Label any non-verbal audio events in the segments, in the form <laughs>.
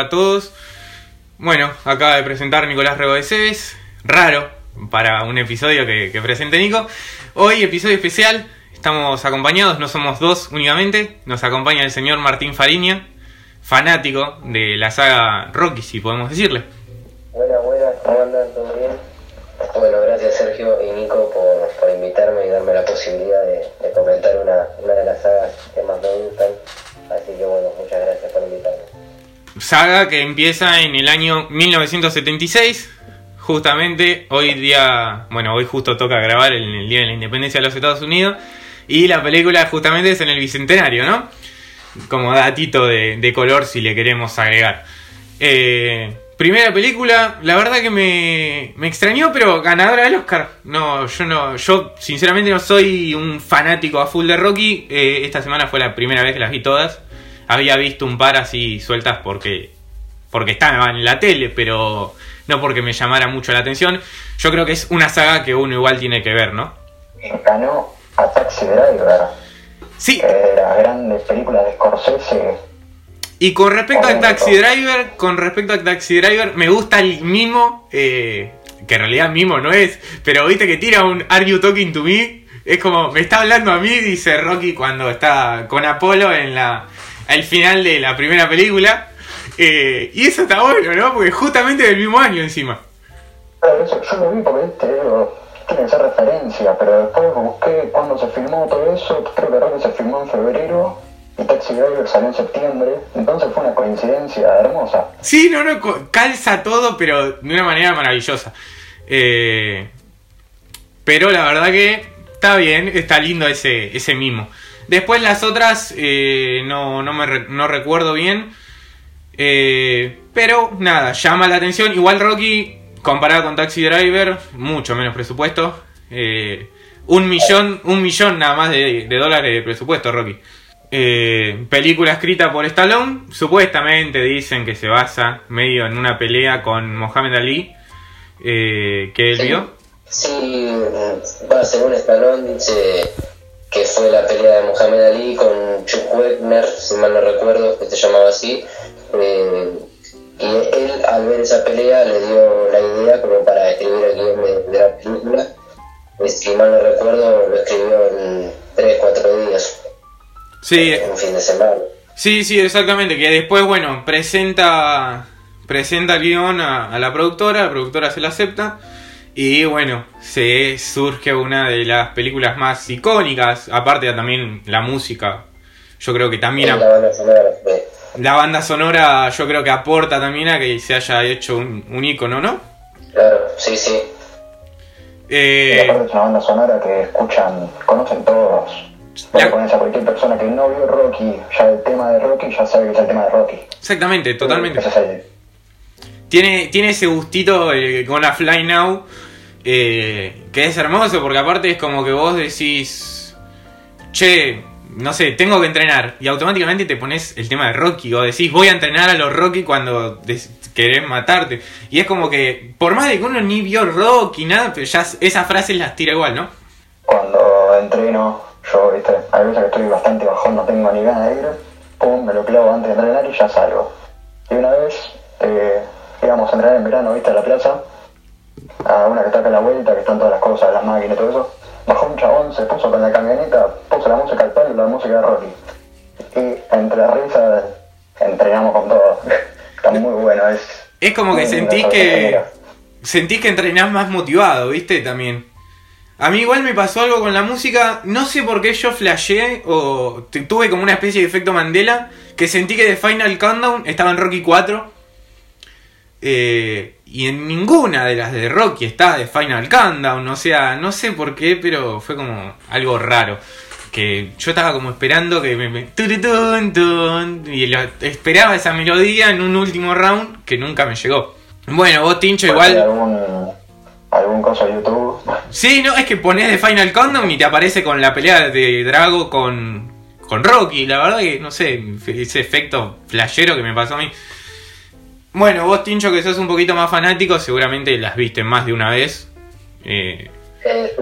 a todos? Bueno, acaba de presentar Nicolás Rebeseves. Raro para un episodio que, que presente Nico. Hoy, episodio especial. Estamos acompañados, no somos dos únicamente. Nos acompaña el señor Martín Fariña, fanático de la saga Rocky, si podemos decirle. Buenas, buenas, ¿cómo andan? ¿Todo bien? Bueno, gracias Sergio y Nico por, por invitarme y darme la posibilidad de, de comentar una, una de las sagas que más me gustan. Así que bueno, muchas gracias por invitarme. Saga que empieza en el año 1976. Justamente hoy día, bueno, hoy justo toca grabar el Día de la Independencia de los Estados Unidos. Y la película justamente es en el Bicentenario, ¿no? Como datito de, de color si le queremos agregar. Eh, primera película, la verdad que me, me extrañó, pero ganadora del Oscar. No, yo no, yo sinceramente no soy un fanático a full de Rocky. Eh, esta semana fue la primera vez que las vi todas. Había visto un par así sueltas porque, porque estaban en la tele, pero no porque me llamara mucho la atención. Yo creo que es una saga que uno igual tiene que ver, ¿no? Ganó a Taxi Driver, Sí, de las grandes películas de Scorsese. Y con respecto a. Taxi Driver, con respecto a Taxi Driver, me gusta el mimo, eh, que en realidad mimo no es, pero viste que tira un Are you talking to me? Es como, me está hablando a mí, dice Rocky cuando está con Apolo en la al final de la primera película. Eh, y eso está bueno, ¿no? Porque justamente del mismo año encima. Claro, eso yo lo vi porque te digo, tiene que ser referencia, pero después busqué cuando se filmó todo eso, creo que Rocky se filmó en febrero y Taxi Driver salió en septiembre, entonces fue una coincidencia hermosa. Sí, no, no, calza todo, pero de una manera maravillosa. Eh, pero la verdad que está bien, está lindo ese, ese mimo. Después las otras eh, no, no me re- no recuerdo bien. Eh, pero nada, llama la atención. Igual Rocky, comparado con Taxi Driver, mucho menos presupuesto. Eh, un millón, un millón nada más de, de dólares de presupuesto, Rocky. Eh, película escrita por Stallone. Supuestamente dicen que se basa medio en una pelea con Mohamed Ali. eh, que él Sí. vio. Sí, va, según Stallone dice que fue la pelea de Muhammad Ali con Chuck Wagner, si mal no recuerdo, que se llamaba así. Eh, y él al ver esa pelea le dio la idea como para escribir el guion de, de la película. Y si mal no recuerdo, lo escribió en 3-4 días, Sí, en un fin de semana. Sí, sí, exactamente. Que después, bueno, presenta presenta el guion a, a la productora, la productora se lo acepta. Y bueno, se surge una de las películas más icónicas. Aparte también la música. Yo creo que también Y la banda sonora la banda sonora yo creo que aporta también a que se haya hecho un, un ícono, ¿no? Claro, sí, sí. Y Eh, aparte es una banda sonora que escuchan, conocen todos. Vos La- pones a cualquier persona que no vio Rocky, ya el tema de Rocky, ya sabe que es el tema de Rocky. exactamente, totalmente. Ese es el, Tiene, tiene ese gustito eh, con la Fly Now eh, que es hermoso porque aparte es como que vos decís, che, no sé, tengo que entrenar y automáticamente te pones el tema de Rocky o decís voy a entrenar a los Rocky cuando querés matarte y es como que por más de que uno ni vio Rocky nada, pero ya esas frases las tira igual, ¿no? cuando entreno, yo, viste, hay veces que estoy bastante bajón, no tengo ni ganas de ir, pum, me lo clavo antes de entrenar y ya salgo. Y una vez, eh, íbamos a entrenar en verano, viste, a la plaza, a una que está acá a la vuelta, que están todas las cosas, las máquinas y todo eso, bajó un chabón, se puso con la camioneta, puso la música al palo y la música de Rocky. Y entre las risas, entrenamos con todo. <laughs> Está muy bueno, es... Es como que sentís que sentís que entrenás más motivado, ¿viste? También. A mí igual me pasó algo con la música, no sé por qué yo flashé o tuve como una especie de efecto Mandela, que sentí que The Final Countdown estaba en Rocky 4 eh, y en ninguna de las de Rocky está The Final Countdown, o sea, no sé por qué, pero fue como algo raro. Que yo estaba como esperando que me... me- turutun, tun, y lo- esperaba esa melodía en un último round que nunca me llegó. Bueno, vos Tincho igual... algún, algún coso de YouTube. Sí, no, es que pones de Final Countdown y te aparece con la pelea de Drago con, con Rocky. La verdad que, no sé, ese efecto flashero que me pasó a mí. Bueno, vos, Tincho, que sos un poquito más fanático, seguramente las viste más de una vez. Eh, Eh,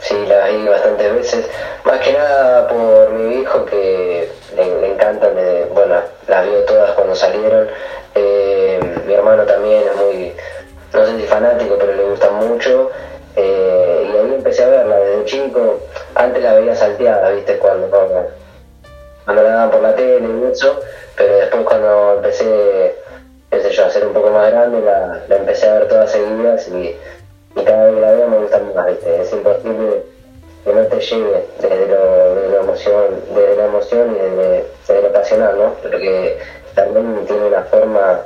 sí, la vi bastantes veces. Más que nada por mi hijo que le, le encantan. eh, bueno, las vio todas cuando salieron. Eh, mi hermano también es muy, no sé si fanático, pero le gusta mucho. Y ahí empecé a verla desde chico. Antes la veía salteada, ¿viste? Cuando, cuando, cuando la daban por la tele y eso. Pero después cuando empecé, qué yo, a ser un poco más grande, la, la empecé a ver todas seguidas y cada vez la veo me gusta más, ¿viste? Es imposible que no te llegue desde, la emoción, desde la emoción y desde, desde lo pasional, ¿no? Porque también tiene una forma,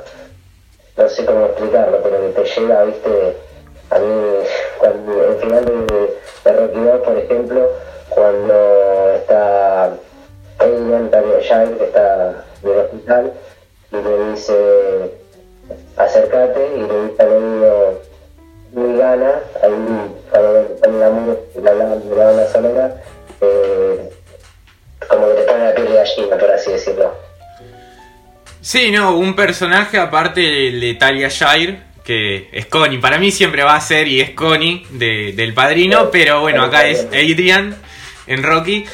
no sé cómo explicarlo, pero que te llega, ¿viste? A mí, <laughs> cuando el final de, Rocky 2, por ejemplo, cuando está Adrian Shire, que está en el hospital, y le dice, acércate, y le dice al oído, muy gana, ahí cuando ponen la música, la, la, sonora, eh, como que te pone la piel de gallina, por así decirlo. Sí, no, un personaje aparte de Talia Shire, que es Connie. Para mí siempre va a ser y es Connie de- del padrino, pero bueno, acá es Adrian en Rocky.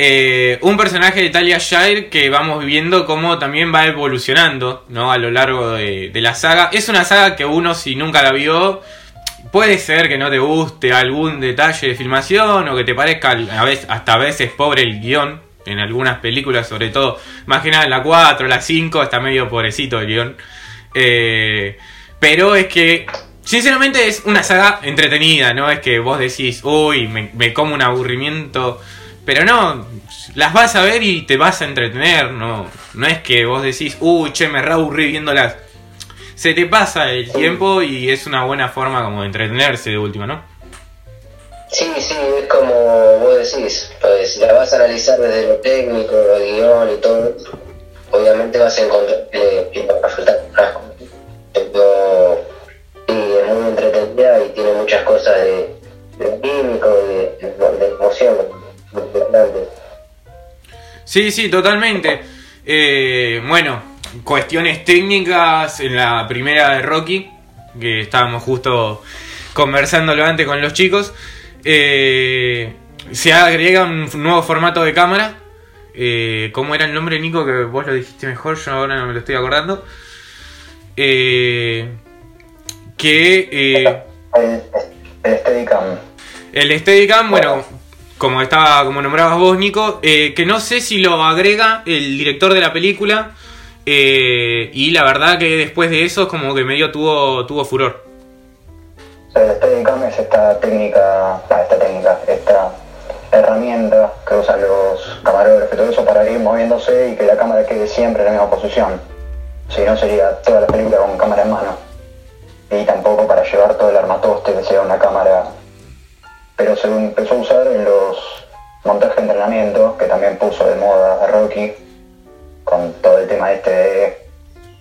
Eh, un personaje de Talia Shire que vamos viendo cómo también va evolucionando ¿no? a lo largo de, la saga. Es una saga que uno si nunca la vio, puede ser que no te guste algún detalle de filmación o que te parezca a veces, hasta a veces pobre el guion. En algunas películas, sobre todo, más que nada en la 4, la 5, está medio pobrecito el guion. Eh, pero es que, sinceramente, es una saga entretenida, ¿no? Es que vos decís, uy, me, me como un aburrimiento. Pero no, las vas a ver y te vas a entretener, no, no es que vos decís, uy, che, me reaburrí viéndolas. Se te pasa el tiempo y es una buena forma como de entretenerse de última, ¿no? sí, sí, es como vos decís, pues, la vas a analizar desde lo técnico, lo guion y todo, obviamente vas a encontrar que que va a faltar. Pero sí, es muy entretenida y tiene muchas cosas de, químico, de, de, emoción. Sí, sí, totalmente. Eh, bueno, cuestiones técnicas en la primera de Rocky, que estábamos justo conversándolo antes con los chicos. Eh, se agrega un nuevo formato de cámara. Eh, ¿Cómo era el nombre, Nico? Que vos lo dijiste mejor, yo ahora no me lo estoy acordando. Eh, que eh, El, el Steadicam. el Steadicam, bueno, como estaba, como nombrabas vos, Nico, eh, que no sé si lo agrega el director de la película. eh, y la verdad que después de eso, como que medio tuvo, tuvo furor. Es esta técnica, esta técnica, esta herramienta que usan los camarógrafos y todo eso para ir moviéndose y que la cámara quede siempre en la misma posición. Si no sería toda la película con cámara en mano. Y tampoco para llevar todo el armatoste que sea una cámara. Pero se empezó a usar en los montajes de entrenamiento, que también puso de moda a Rocky, con todo el tema este de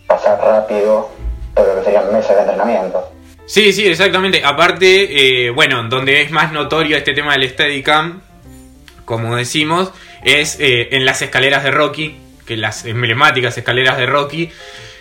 pasar rápido, todo lo que serían mesas de entrenamiento. Sí, sí, exactamente. Aparte, eh, bueno, donde es más notorio este tema del Steadicam, como decimos, es eh, en las escaleras de Rocky, que las emblemáticas escaleras de Rocky.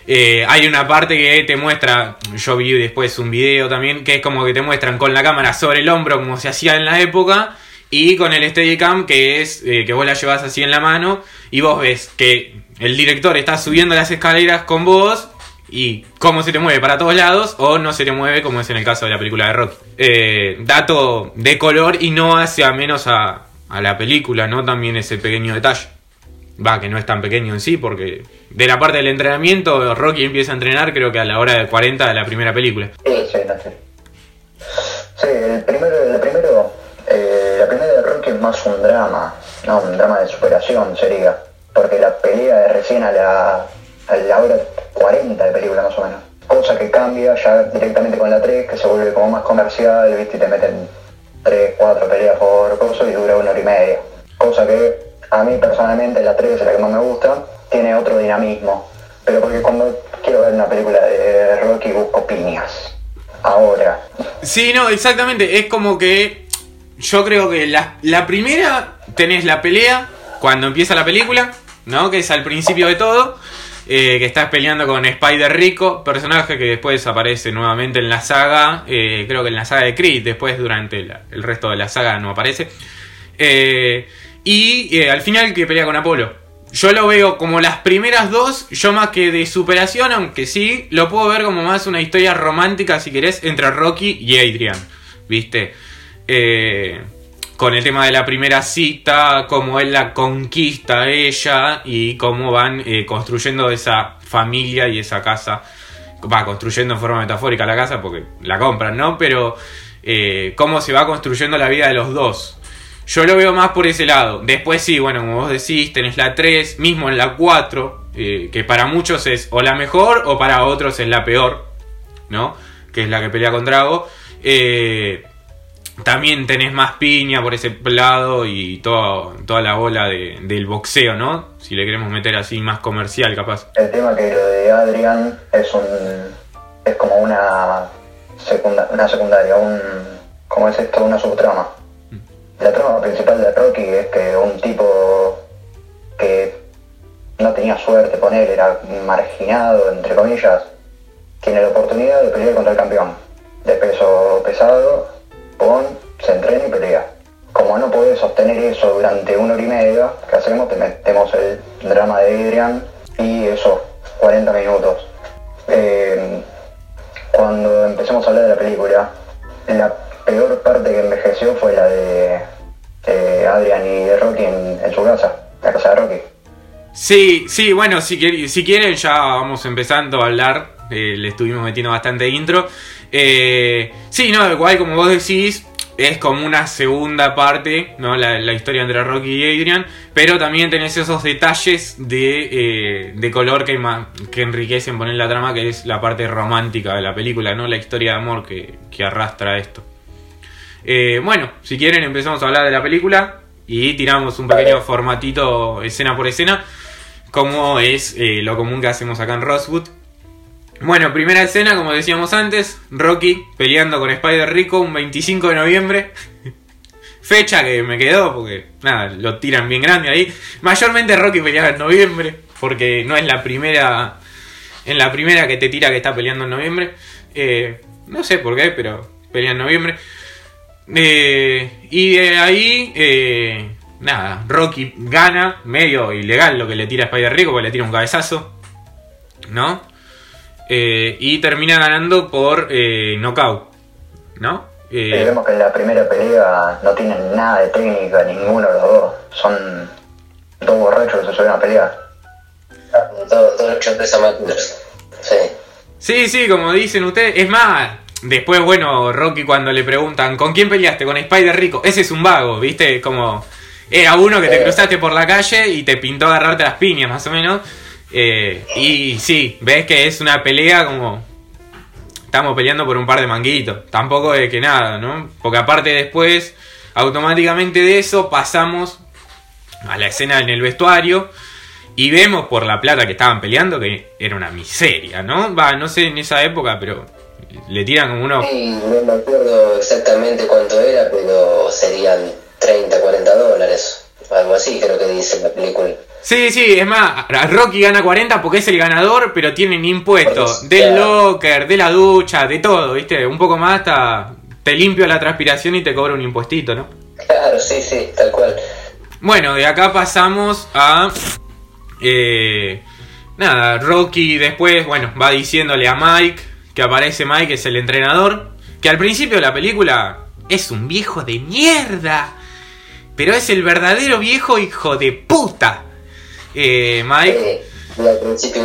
Eh, hay una parte que te muestra, yo vi después un video también, que es como que te muestran con la cámara sobre el hombro, como se hacía en la época, y con el Steadicam, que es eh, que vos la llevas así en la mano, y vos ves que el director está subiendo las escaleras con vos, y cómo se te mueve para todos lados o no se te mueve como es en el caso de la película de Rocky. Eh, dato de color y no hace a menos a, a la película, ¿no? También ese pequeño detalle. Va, que no es tan pequeño en sí, porque de la parte del entrenamiento, Rocky empieza a entrenar creo que a la hora de 40 de la primera película. Sí, Sí, no sé. Sí, el primero, el primero, eh, la primera de Rocky es más un drama, no, un drama de superación sería, porque la pelea es recién a la, a la hora 40 de película más o menos. Cosa que cambia ya directamente con la 3, que se vuelve como más comercial, viste, y te meten 3, 4 peleas por cosa y dura una hora y media. Cosa que a mí personalmente la 3 es la que más me gusta, tiene otro dinamismo. Pero porque cuando quiero ver una película de Rocky busco piñas. Ahora, Sí, no, exactamente. Es como que yo creo que la, la primera tenés la pelea cuando empieza la película, ¿no? Que es al principio de todo. eh, que está peleando con Spider Rico, personaje que después aparece nuevamente en la saga, eh, creo que en la saga de Creed, después durante el resto de la saga no aparece. Eh, y eh, al final que pelea con Apolo. Yo lo veo como las primeras dos, yo más que de superación, aunque sí, lo puedo ver como más una historia romántica, si querés, entre Rocky y Adrian. ¿Viste? Eh, con el tema de la primera cita, cómo él la conquista a ella y cómo van eh, construyendo esa familia y esa casa. Va construyendo en forma metafórica la casa porque la compran, ¿no? Pero cómo se va construyendo la vida de los dos. Yo lo veo más por ese lado. Después sí, bueno, como vos decís, tenés la 3, mismo en la 4, eh, que para muchos es o la mejor o para otros es la peor, ¿no? Que es la que pelea con Drago. Eh, también tenés más piña por ese lado y todo, toda la bola de- del boxeo, ¿no? Si le queremos meter así más comercial, capaz. El tema que lo de Adrian es un es como una secunda- una secundaria, un ¿cómo es esto? Una subtrama. La trama principal de Rocky es que un tipo que no tenía suerte con él, era marginado, entre comillas, tiene la oportunidad de pelear contra el campeón de peso pesado, pon, se entrena y pelea. Como no puedes sostener eso durante una hora y media, ¿qué hacemos? Te metemos el drama de Adrian y esos 40 minutos. Eh, cuando empecemos a hablar de la película, la peor parte que envejeció fue la de eh, Adrian y de Rocky en, su casa, la casa de Rocky. Sí, sí, bueno, si, quiere- si quieren ya vamos empezando a hablar. eh, le estuvimos metiendo bastante intro. Eh, sí, no, igual como vos decís, es como una segunda parte, ¿no? La, historia entre Rocky y Adrian. Pero también tenés esos detalles de, eh, de color que, que enriquecen poner la trama, que es la parte romántica de la película, ¿no? La historia de amor que arrastra esto. Eh, bueno, si quieren empezamos a hablar de la película y tiramos un pequeño formatito escena por escena, como es eh, lo común que hacemos acá en Rosewood. Bueno, primera escena, como decíamos antes, Rocky peleando con Spider Rico un 25 de noviembre. <laughs> Fecha que me quedó porque, nada, lo tiran bien grande ahí. Mayormente Rocky peleaba en noviembre, porque no es la primera, en la primera que te tira que está peleando en noviembre. Eh, no sé por qué, pero pelea en noviembre. Eh, y de ahí, eh, nada, Rocky gana, medio ilegal lo que le tira a Spider Rico, porque le tira un cabezazo, ¿no? Eh, y termina ganando por eh, knockout, ¿no? Y Eh, vemos que en la primera pelea no tienen nada de técnica, ninguno de los dos. Son dos borrachos que se suelen a pelear. Todos todo choques amateurs. Sí. Sí, sí, como dicen ustedes. Es más, después, bueno, Rocky cuando le preguntan, ¿con quién peleaste? Con Spider Rico. Ese es un vago, ¿viste? Como... Era uno que te Eh. cruzaste por la calle y te pintó agarrarte las piñas, más o menos. Eh, y sí, ves que es una pelea como... Estamos peleando por un par de manguitos. Tampoco de que nada, ¿no? Porque aparte después, automáticamente de eso, pasamos a la escena en el vestuario. Y vemos por la plata que estaban peleando que era una miseria, ¿no? Va, no sé en esa época, pero le tiran como unos... Sí, no me acuerdo exactamente cuánto era, pero serían 30, 40 dólares. Algo así creo que dice la película. Sí, sí, es más, Rocky gana 40 porque es el ganador, pero tienen impuestos del locker, de la ducha, de todo, ¿viste? Un poco más hasta te limpio la transpiración y te cobro un impuestito, ¿no? Claro, sí, sí, tal cual. Bueno, de acá pasamos a... eh, nada, Rocky después, bueno, va diciéndole a Mike, que aparece Mike, que es el entrenador, que al principio de la película es un viejo de mierda, pero es el verdadero viejo hijo de puta. Eh, Mike... Sí, y al principio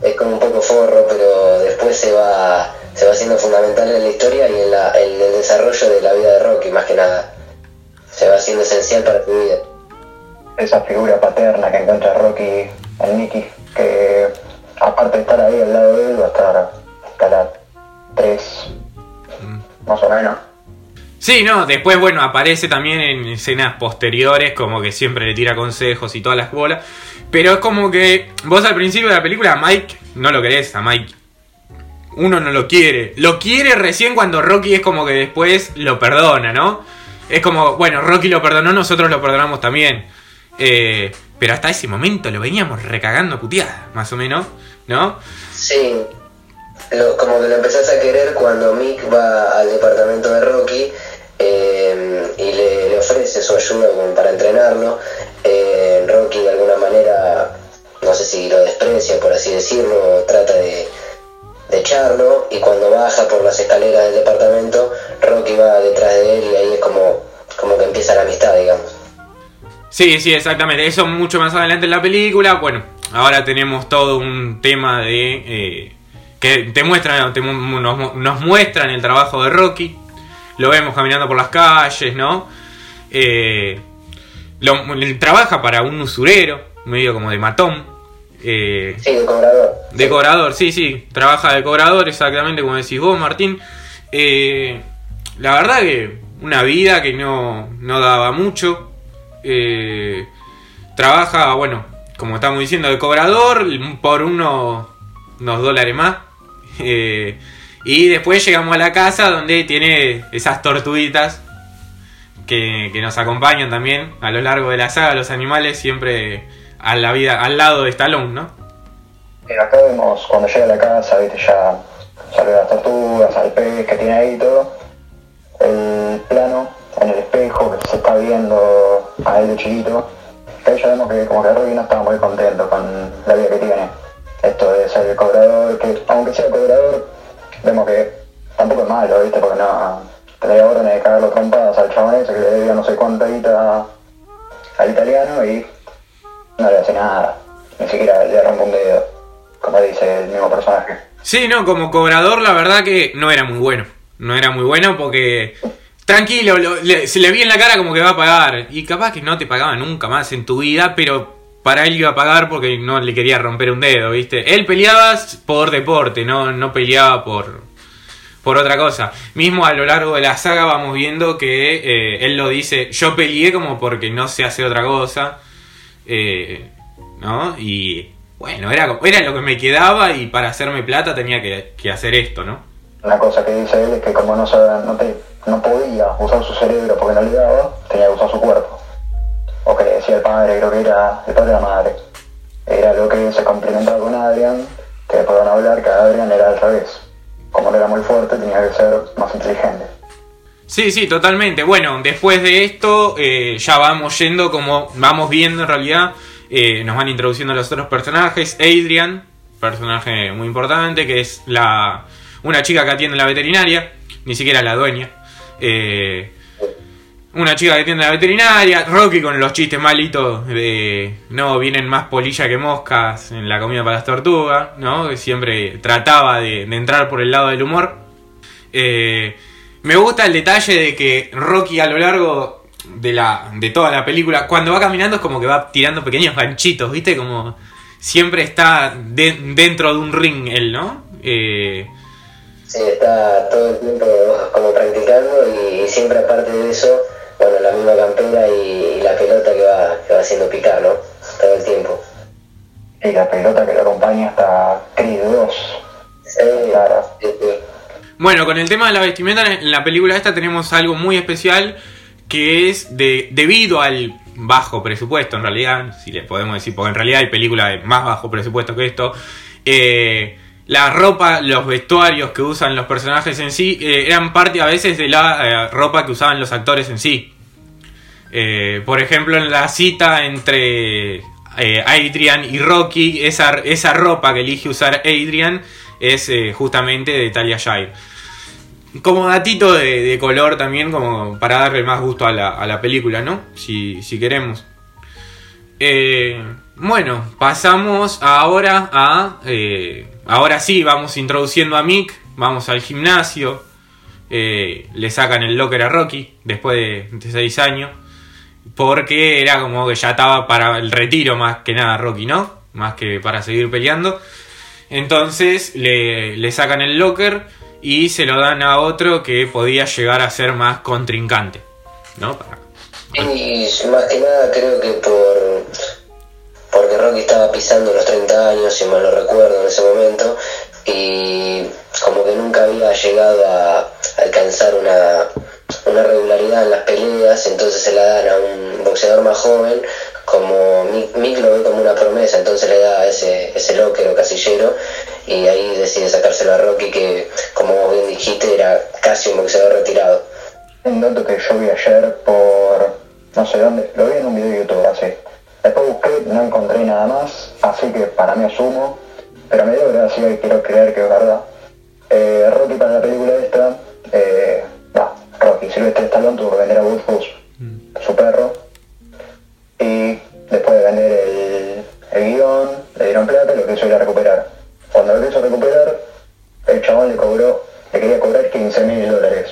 es como un poco forro, pero después se va, se va haciendo fundamental en la historia y en, la, en el desarrollo de la vida de Rocky, más que nada. Se va haciendo esencial para tu vida. Esa figura paterna que encuentra Rocky en Nicky, que aparte de estar ahí al lado de él, va a estar hasta la 3, más o menos. Sí, no, después, bueno, aparece también en escenas posteriores, como que siempre le tira consejos y todas las bolas. Pero es como que vos al principio de la película, a Mike, no lo querés, a Mike. Uno no lo quiere. Lo quiere recién cuando Rocky es como que después lo perdona, ¿no? Es como, bueno, Rocky lo perdonó, nosotros lo perdonamos también. Eh, pero hasta ese momento lo veníamos recagando puteada, más o menos, ¿no? Sí, lo- como que lo empezás a querer cuando Mick va al departamento de Rocky eh, y le, ofrece su ayuda como para entrenarlo. Eh, Rocky de alguna manera, no sé si lo desprecia, por así decirlo, trata de, de echarlo y cuando baja por las escaleras del departamento, Rocky va detrás de él y ahí es como, como que empieza la amistad, digamos. Sí, sí, exactamente. Eso mucho más adelante en la película. Bueno, ahora tenemos todo un tema de... eh, que te muestran, te nos, nos muestran el trabajo de Rocky. Lo vemos caminando por las calles, ¿no? Eh, lo- trabaja para un usurero, medio como de matón. Eh, Sí, de cobrador. de cobrador, sí, sí, trabaja de cobrador, exactamente como decís vos, Martín. Eh, la verdad que una vida que no, no daba mucho. Eh, trabaja, bueno, como estamos diciendo, de cobrador por uno- unos dólares más. Eh, y después llegamos a la casa donde tiene esas tortuguitas que, que nos acompañan también a lo largo de la saga, los animales siempre a la vida, al lado de Stallone, ¿no? Acá vemos cuando llega a la casa, viste, ya sale las tortugas, al pez que tiene ahí y todo. El plano en el espejo que se está viendo a él de chiquito. Ahí ya vemos que como que Rocky no estaba muy contento con la vida que tiene. Esto ser el cobrador, que aunque sea cobrador, vemos que tampoco es malo, viste, porque no tendría órdenes de cagarlo trompadas al chabón que le debía no sé cuánta guita al italiano y no le hace nada, ni siquiera le rompe un dedo, como dice el mismo personaje. Sí, no, como cobrador la verdad que no era muy bueno. No era muy bueno porque... Tranquilo, se le vi en la cara como que va a pagar. Y capaz que no te pagaba nunca más en tu vida, pero para él iba a pagar porque no le quería romper un dedo, ¿viste? Él peleaba por deporte, no, no peleaba por, por otra cosa. Mismo a lo largo de la saga vamos viendo que eh, él lo dice, yo peleé como porque no sé hacer otra cosa. Eh, ¿No? Y bueno, era, era lo que me quedaba y para hacerme plata tenía que, hacer esto, ¿no? Una cosa que dice él es que como no, no, te- no podía usar su cerebro porque no le daba, tenía que usar su cuerpo. Le el padre, creo que era el padre de la madre. Era lo que se complementaba con Adrian, que van a hablar que Adrian era al revés. Como no era muy fuerte, tenía que ser más inteligente. Sí, sí, totalmente. Bueno, después de esto eh, ya vamos yendo como vamos viendo en realidad. eh, nos van introduciendo los otros personajes. Adrian, personaje muy importante, que es la una chica que atiende la veterinaria, ni siquiera la dueña. Eh, una chica que atiende la veterinaria. Rocky con los chistes malitos de no vienen más polilla que moscas en la comida para las tortugas, ¿no? Que siempre trataba de- de entrar por el lado del humor. Eh, me gusta el detalle de que Rocky a lo largo de la de toda la película, cuando va caminando es como que va tirando pequeños ganchitos, ¿viste? Como siempre está de- dentro de un ring él, ¿no? Eh, Sí, está todo el tiempo como practicando y siempre aparte de eso, bueno, la misma campera y, y la pelota que va, que va haciendo picar, ¿no? Todo el tiempo. Y la pelota que lo acompaña hasta Creed 2. Sí, Claro. sí, sí. Bueno, con el tema de la vestimenta en la película esta tenemos algo muy especial que es de debido al bajo presupuesto en realidad, si le podemos decir, porque en realidad hay películas de más bajo presupuesto que esto. eh, la ropa, los vestuarios que usan los personajes en sí eh, eran parte a veces de la eh, ropa que usaban los actores en sí. Eh, por ejemplo, en la cita entre Adrian y Rocky, esa, esa ropa que elige usar Adrian es justamente de Talia Shire. Como datito de, de color también, como para darle más gusto a la, a la película, ¿no? Si, si queremos. Bueno, pasamos ahora a... eh, ahora sí, vamos introduciendo a Mick, vamos al gimnasio, eh, le sacan el locker a Rocky después de, seis años, porque era como que ya estaba para el retiro más que nada Rocky, ¿no? Más que para seguir peleando. Entonces le, le sacan el locker y se lo dan a otro que podía llegar a ser más contrincante, ¿no? Para- Y más que nada creo que por porque Rocky estaba pisando los 30 años, si mal no recuerdo en ese momento, y como que nunca había llegado a alcanzar una, una regularidad en las peleas, entonces se la dan a un boxeador más joven, como Mick, lo ve como una promesa, entonces le da ese, ese locker o casillero y ahí decide sacárselo a Rocky que, como bien dijiste, era casi un boxeador retirado. Un dato que yo vi ayer por no sé dónde, lo vi en un video de YouTube así. Después busqué, no encontré nada más, así que para mí asumo, pero me dio gracia y quiero creer que es verdad. Eh, Rocky para la película esta, eh, Rocky Silvestre Stallone tuvo que vender a Woodhouse, mm. su perro, y después de vender el, el guion, le dieron plata y lo quiso ir a recuperar. Cuando lo quiso recuperar, el chabón le cobró, le quería cobrar 15 mil dólares.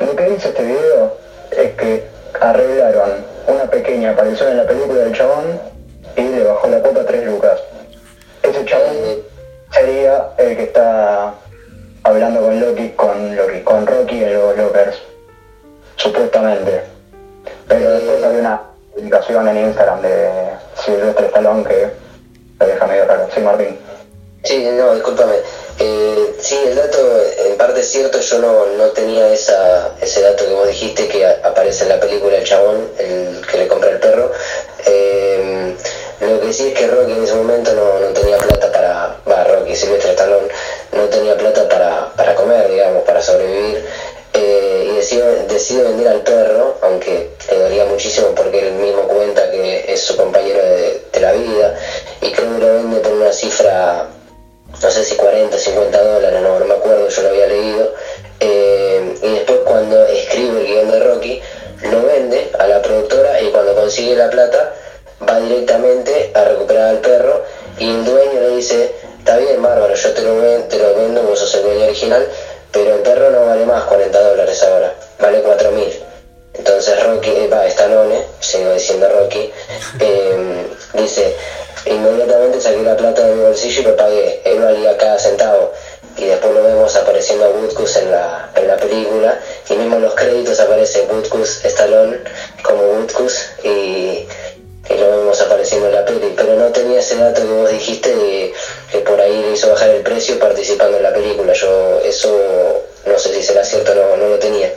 lo que dice este video es que arreglaron una pequeña aparición en la película del chabón y le bajó la cuota a 3 lucas. Ese chabón sería el que está hablando con Loki, con Loki, con Rocky en los Lockers, supuestamente. Pero después hay una publicación en Instagram de Silvestre Stallone que lo deja medio raro. Sí, Martín. Sí, no, discúlpame. Eh, sí, el dato en parte es cierto, yo no, no tenía esa, ese dato que vos dijiste que aparece en la película El Chabón, el que le compra el perro. Eh, lo que sí es que Rocky en ese momento no, no tenía plata para, va, Rocky, Silvestre Stallone, no tenía plata para, para comer, digamos, para sobrevivir. Eh, y decide, decide, vender al perro, aunque le dolía muchísimo porque él mismo cuenta que es su compañero de, de la vida, y creo que lo vende por una cifra no sé si 40, 50 dólares, no, me acuerdo, yo lo había leído. Eh, y después cuando escribe el guion de Rocky, lo vende a la productora y cuando consigue la plata va directamente a recuperar al perro y el dueño le dice, está bien, bárbaro, yo te lo, vendo, te lo vendo, vos sos el dueño original, pero el perro no vale más 40 dólares ahora, vale 4 mil. Entonces Rocky, eh, va, Stallone, sigo diciendo Rocky, <laughs> eh, dice, Inmediatamente saqué la plata de mi bolsillo y lo pagué. Él valía cada centavo. Y después lo vemos apareciendo a Woodcus en la, en la película. Y mismo en los créditos aparece Woodcus Stallone como Woodcus y, y, lo vemos apareciendo en la peli. Pero no tenía ese dato que vos dijiste de que por ahí le hizo bajar el precio participando en la película. Yo eso no sé si será cierto o no, no lo tenía.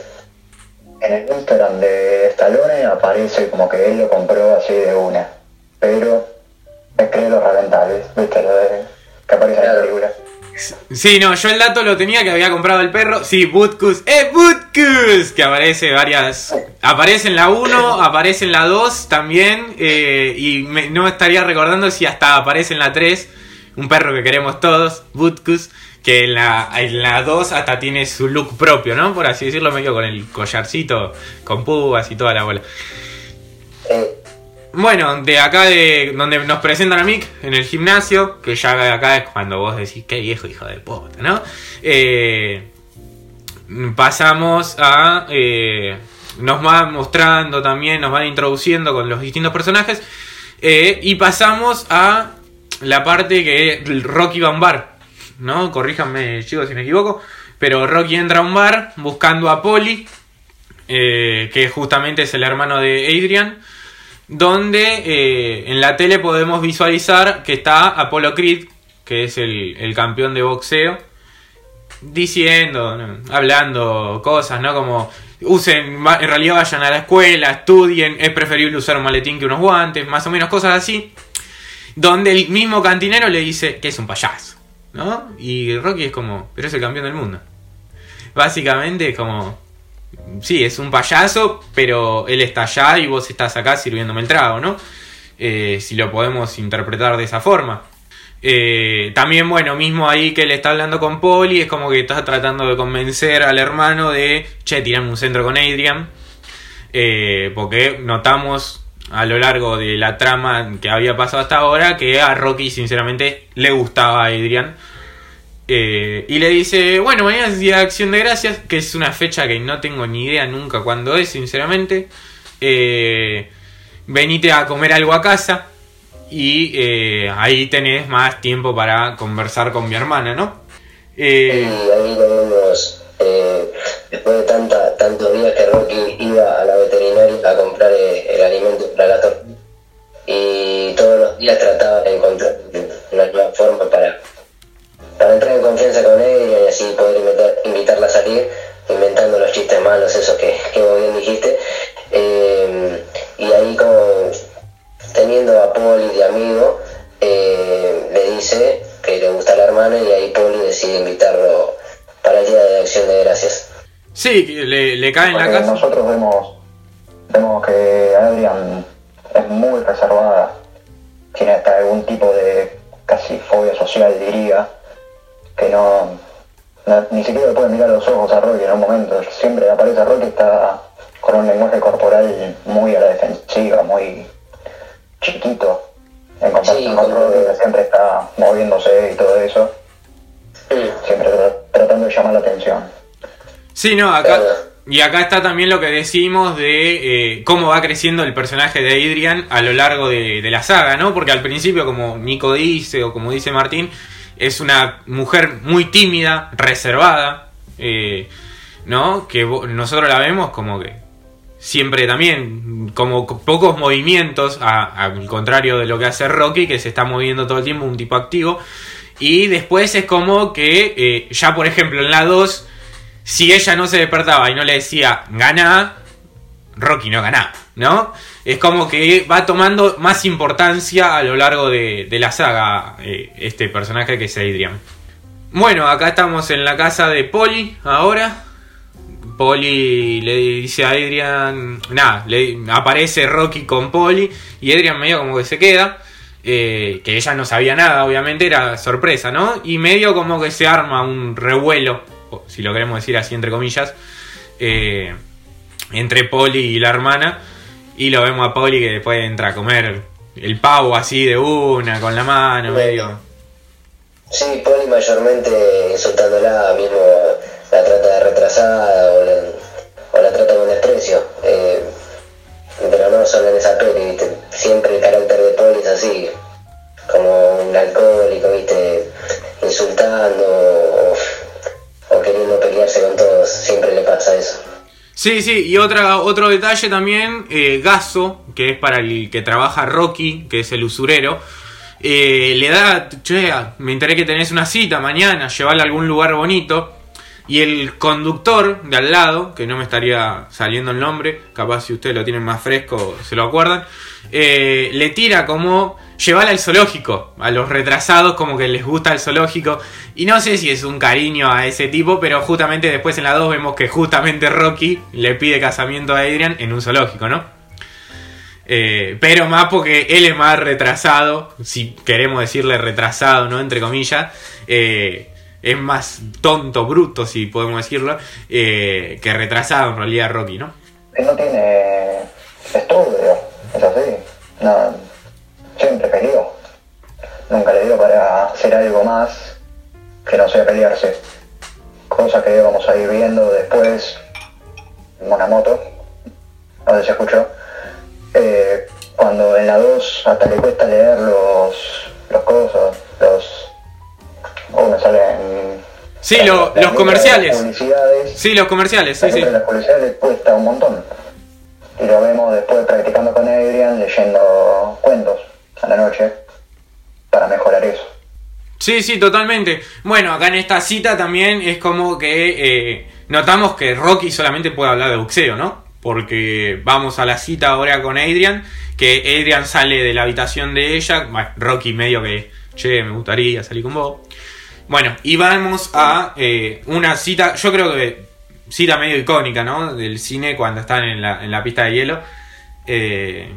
En el Instagram de Stallone aparece como que él lo compró así de una. Pero es los reventales, viste, lo de que aparece en la película. Sí, no, yo el dato lo tenía que había comprado el perro. Sí, Butkus. ¡Eh, Butkus! Que aparece varias. Aparece en la 1, aparece en la 2 también. Eh, y no estaría recordando si hasta aparece en la 3. Un perro que queremos todos, Butkus. Que en la, en la 2 hasta tiene su look propio, ¿no? Por así decirlo, medio con el collarcito, con púas y toda la bola. Eh, bueno, de acá de donde nos presentan a Mick en el gimnasio, que ya acá es cuando vos decís, qué viejo hijo de puta, ¿no? Eh, pasamos a... Eh, nos van mostrando también, nos van introduciendo con los distintos personajes. Eh, y pasamos a la parte que Rocky va a un bar, ¿no? Corríjanme, chicos, si me equivoco. Pero Rocky entra a un bar buscando a Polly, que justamente es el hermano de Adrian donde eh, en la tele podemos visualizar que está Apollo Creed, que es el, campeón de boxeo, diciendo, hablando cosas, ¿no? Como usen, en realidad vayan a la escuela, estudien, es preferible usar un maletín que unos guantes, más o menos cosas así, donde el mismo cantinero le dice que es un payaso, ¿no? Y Rocky es como, pero es el campeón del mundo. Básicamente es como, sí, es un payaso, pero él está allá y vos estás acá sirviéndome el trago, ¿no? Eh, si lo podemos interpretar de esa forma. Eh, también, bueno, mismo ahí que le está hablando con Polly, es como que está tratando de convencer al hermano de, che, tirame un centro con Adrian. Eh, porque notamos a lo largo de la trama que había pasado hasta ahora que a Rocky sinceramente le gustaba Adrian eh, y le dice, bueno, mañana es Día de Acción de Gracias, que es una fecha que no tengo ni idea nunca cuándo es, sinceramente. Eh, venite a comer algo a casa y eh, ahí tenés más tiempo para conversar con mi hermana, ¿no? Eh, y ahí tenemos, después de tanta, tantos días que Rocky iba a la veterinaria a comprar el alimento para la torta y todos los días trataba de encontrar una nueva forma para poder invitarla a salir, inventando los chistes malos, esos que, que vos bien dijiste. Eh, y ahí como teniendo a Poli de amigo, eh, le dice que le gusta la hermana y ahí Poli decide invitarlo para el Día de Acción de Gracias. Sí, le, le cae en la casa. nosotros vemos, vemos que Adrian es muy reservada, tiene hasta algún tipo de casi fobia social, diría, que no, no- ni siquiera le puede mirar a los ojos a Rocky en un momento. Siempre aparece Rocky está con un lenguaje corporal muy a la defensiva, muy chiquito, en comparación Sí, con Rocky que siempre está moviéndose y todo eso, siempre tra- tratando de llamar la atención. Sí, no, acá. Y acá está también lo que decimos de eh, cómo va creciendo el personaje de Adrian a lo largo de, de la saga, ¿no? Porque al principio, como Nico dice, o como dice Martín, es una mujer muy tímida, reservada, eh, ¿no? Que nosotros la vemos como que siempre también, como co- pocos movimientos, al contrario de lo que hace Rocky, que se está moviendo todo el tiempo, un tipo activo. Y después es como que, eh, ya por ejemplo, en la 2 si ella no se despertaba y no le decía gana, Rocky no ganaba, ¿no? Es como que va tomando más importancia a lo largo de, de la saga eh, este personaje que es Adrian. Bueno, acá estamos en la casa de Polly ahora. Polly le dice a Adrian, nada, aparece Rocky con Polly y Adrian medio como que se queda. eh, que ella no sabía nada, obviamente era sorpresa, ¿no? Y medio como que se arma un revuelo, si lo queremos decir así entre comillas, eh, entre Polly y la hermana. Y lo vemos a Polly que después entra a comer el pavo así de una, con la mano, medio. Sí, Poli mayormente insultándola, mismo la trata de retrasada o la, o la trata con desprecio. Eh, pero no solo en esa peli, ¿viste? siempre el carácter de Poli es así, como un alcohólico, ¿viste? insultando o, o queriendo pelearse con todos, siempre le pasa eso. Sí, sí, y otra, otro detalle también, eh, Gaso, que es para el que trabaja Rocky, que es el usurero, eh, le da, che, me enteré que tenés una cita mañana, llevarla a algún lugar bonito, y el conductor de al lado, que no me estaría saliendo el nombre, capaz si ustedes lo tienen más fresco se lo acuerdan, eh, le tira como llevarla al zoológico, a los retrasados como que les gusta el zoológico, y no sé si es un cariño a ese tipo, pero justamente después en la 2 vemos que justamente Rocky le pide casamiento a Adrian en un zoológico, ¿no? Eh, pero más porque él es más retrasado, si queremos decirle retrasado, ¿no? Entre comillas. eh, es más tonto, bruto, si podemos decirlo, eh, que retrasado en realidad Rocky, ¿no? Él no tiene estudio, es. No, siempre peleó. Nunca le dio para hacer algo más que no sea pelearse. Cosa que vamos a ir viendo después. Monamoto, a ver si escuchó. Eh, cuando en la 2 hasta le cuesta leer los, los cosas, los... Oh, me salen... Sí, lo- las los comerciales. Publicidades. Sí, los comerciales, sí, sí. las publicidades cuesta un montón. Y lo vemos después practicando con Adrian, leyendo cuentos a la noche para mejorar eso. Sí, sí, totalmente. Bueno, acá en esta cita también es como que eh, notamos que Rocky solamente puede hablar de boxeo, ¿no? Porque vamos a la cita ahora con Adrian, que Adrian sale de la habitación de ella, Rocky medio que, che, me gustaría salir con vos. Bueno, y vamos a eh, una cita, yo creo que cita medio icónica, ¿no? Del cine cuando están en la, en la pista de hielo. Eh,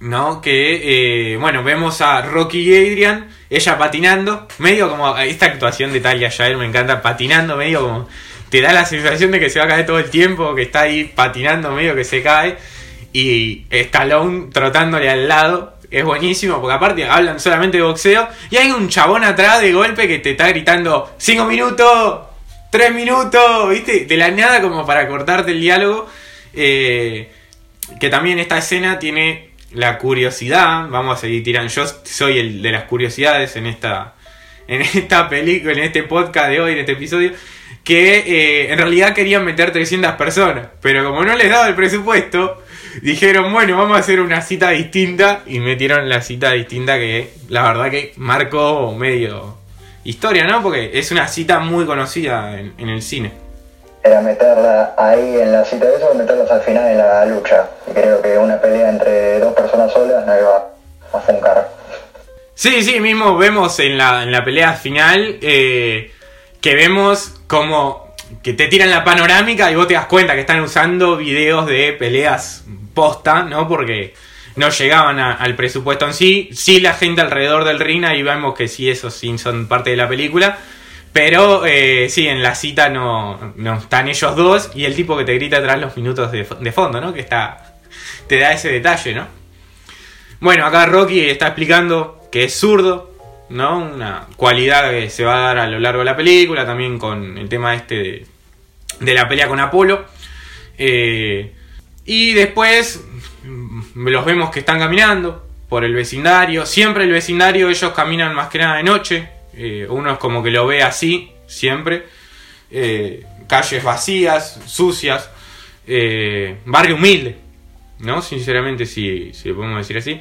¿no? Que, eh, bueno, vemos a Rocky y Adrian, ella patinando, medio como esta actuación de Talia Jair me encanta, patinando, medio como te da la sensación de que se va a caer todo el tiempo, que está ahí patinando, medio que se cae, y Stallone trotándole al lado. Es buenísimo, porque aparte hablan solamente de boxeo. Y hay un chabón atrás de golpe que te está gritando 5 minutos, 3 minutos, ¿viste? De la nada como para cortarte el diálogo. Eh, que también esta escena tiene la curiosidad, vamos a seguir tirando, yo soy el de las curiosidades en esta, en esta película, en este podcast de hoy, en este episodio, que eh, en realidad querían meter 300 personas, pero como no les daba el presupuesto, dijeron, bueno, vamos a hacer una cita distinta y metieron la cita distinta que la verdad que marcó medio historia, ¿no? Porque es una cita muy conocida en, en el cine. Era meterla ahí en la cita de eso o meterlos al final en la lucha. Y creo que una pelea entre dos personas solas no iba a funcar. Sí, sí, mismo vemos en la, en la pelea final eh, que vemos como que te tiran la panorámica y vos te das cuenta que están usando videos de peleas posta, ¿no? Porque no llegaban al presupuesto en sí. Sí, la gente alrededor del ring, ahí vemos que sí, esos sí son parte de la película. Pero eh, sí, en la cita no, no están ellos dos y el tipo que te grita atrás los minutos de, fo- de fondo, ¿no? Que está. te da ese detalle, ¿no? Bueno, acá Rocky está explicando que es zurdo, ¿no? Una cualidad que se va a dar a lo largo de la película, también con el tema este de, de la pelea con Apolo. Eh, y después mm, los vemos que están caminando por el vecindario. Siempre el vecindario ellos caminan más que nada de noche. Eh, uno es como que lo ve así, siempre. Eh, calles vacías, sucias. eh, barrio humilde, ¿no? Sinceramente, si, si lo podemos decir así.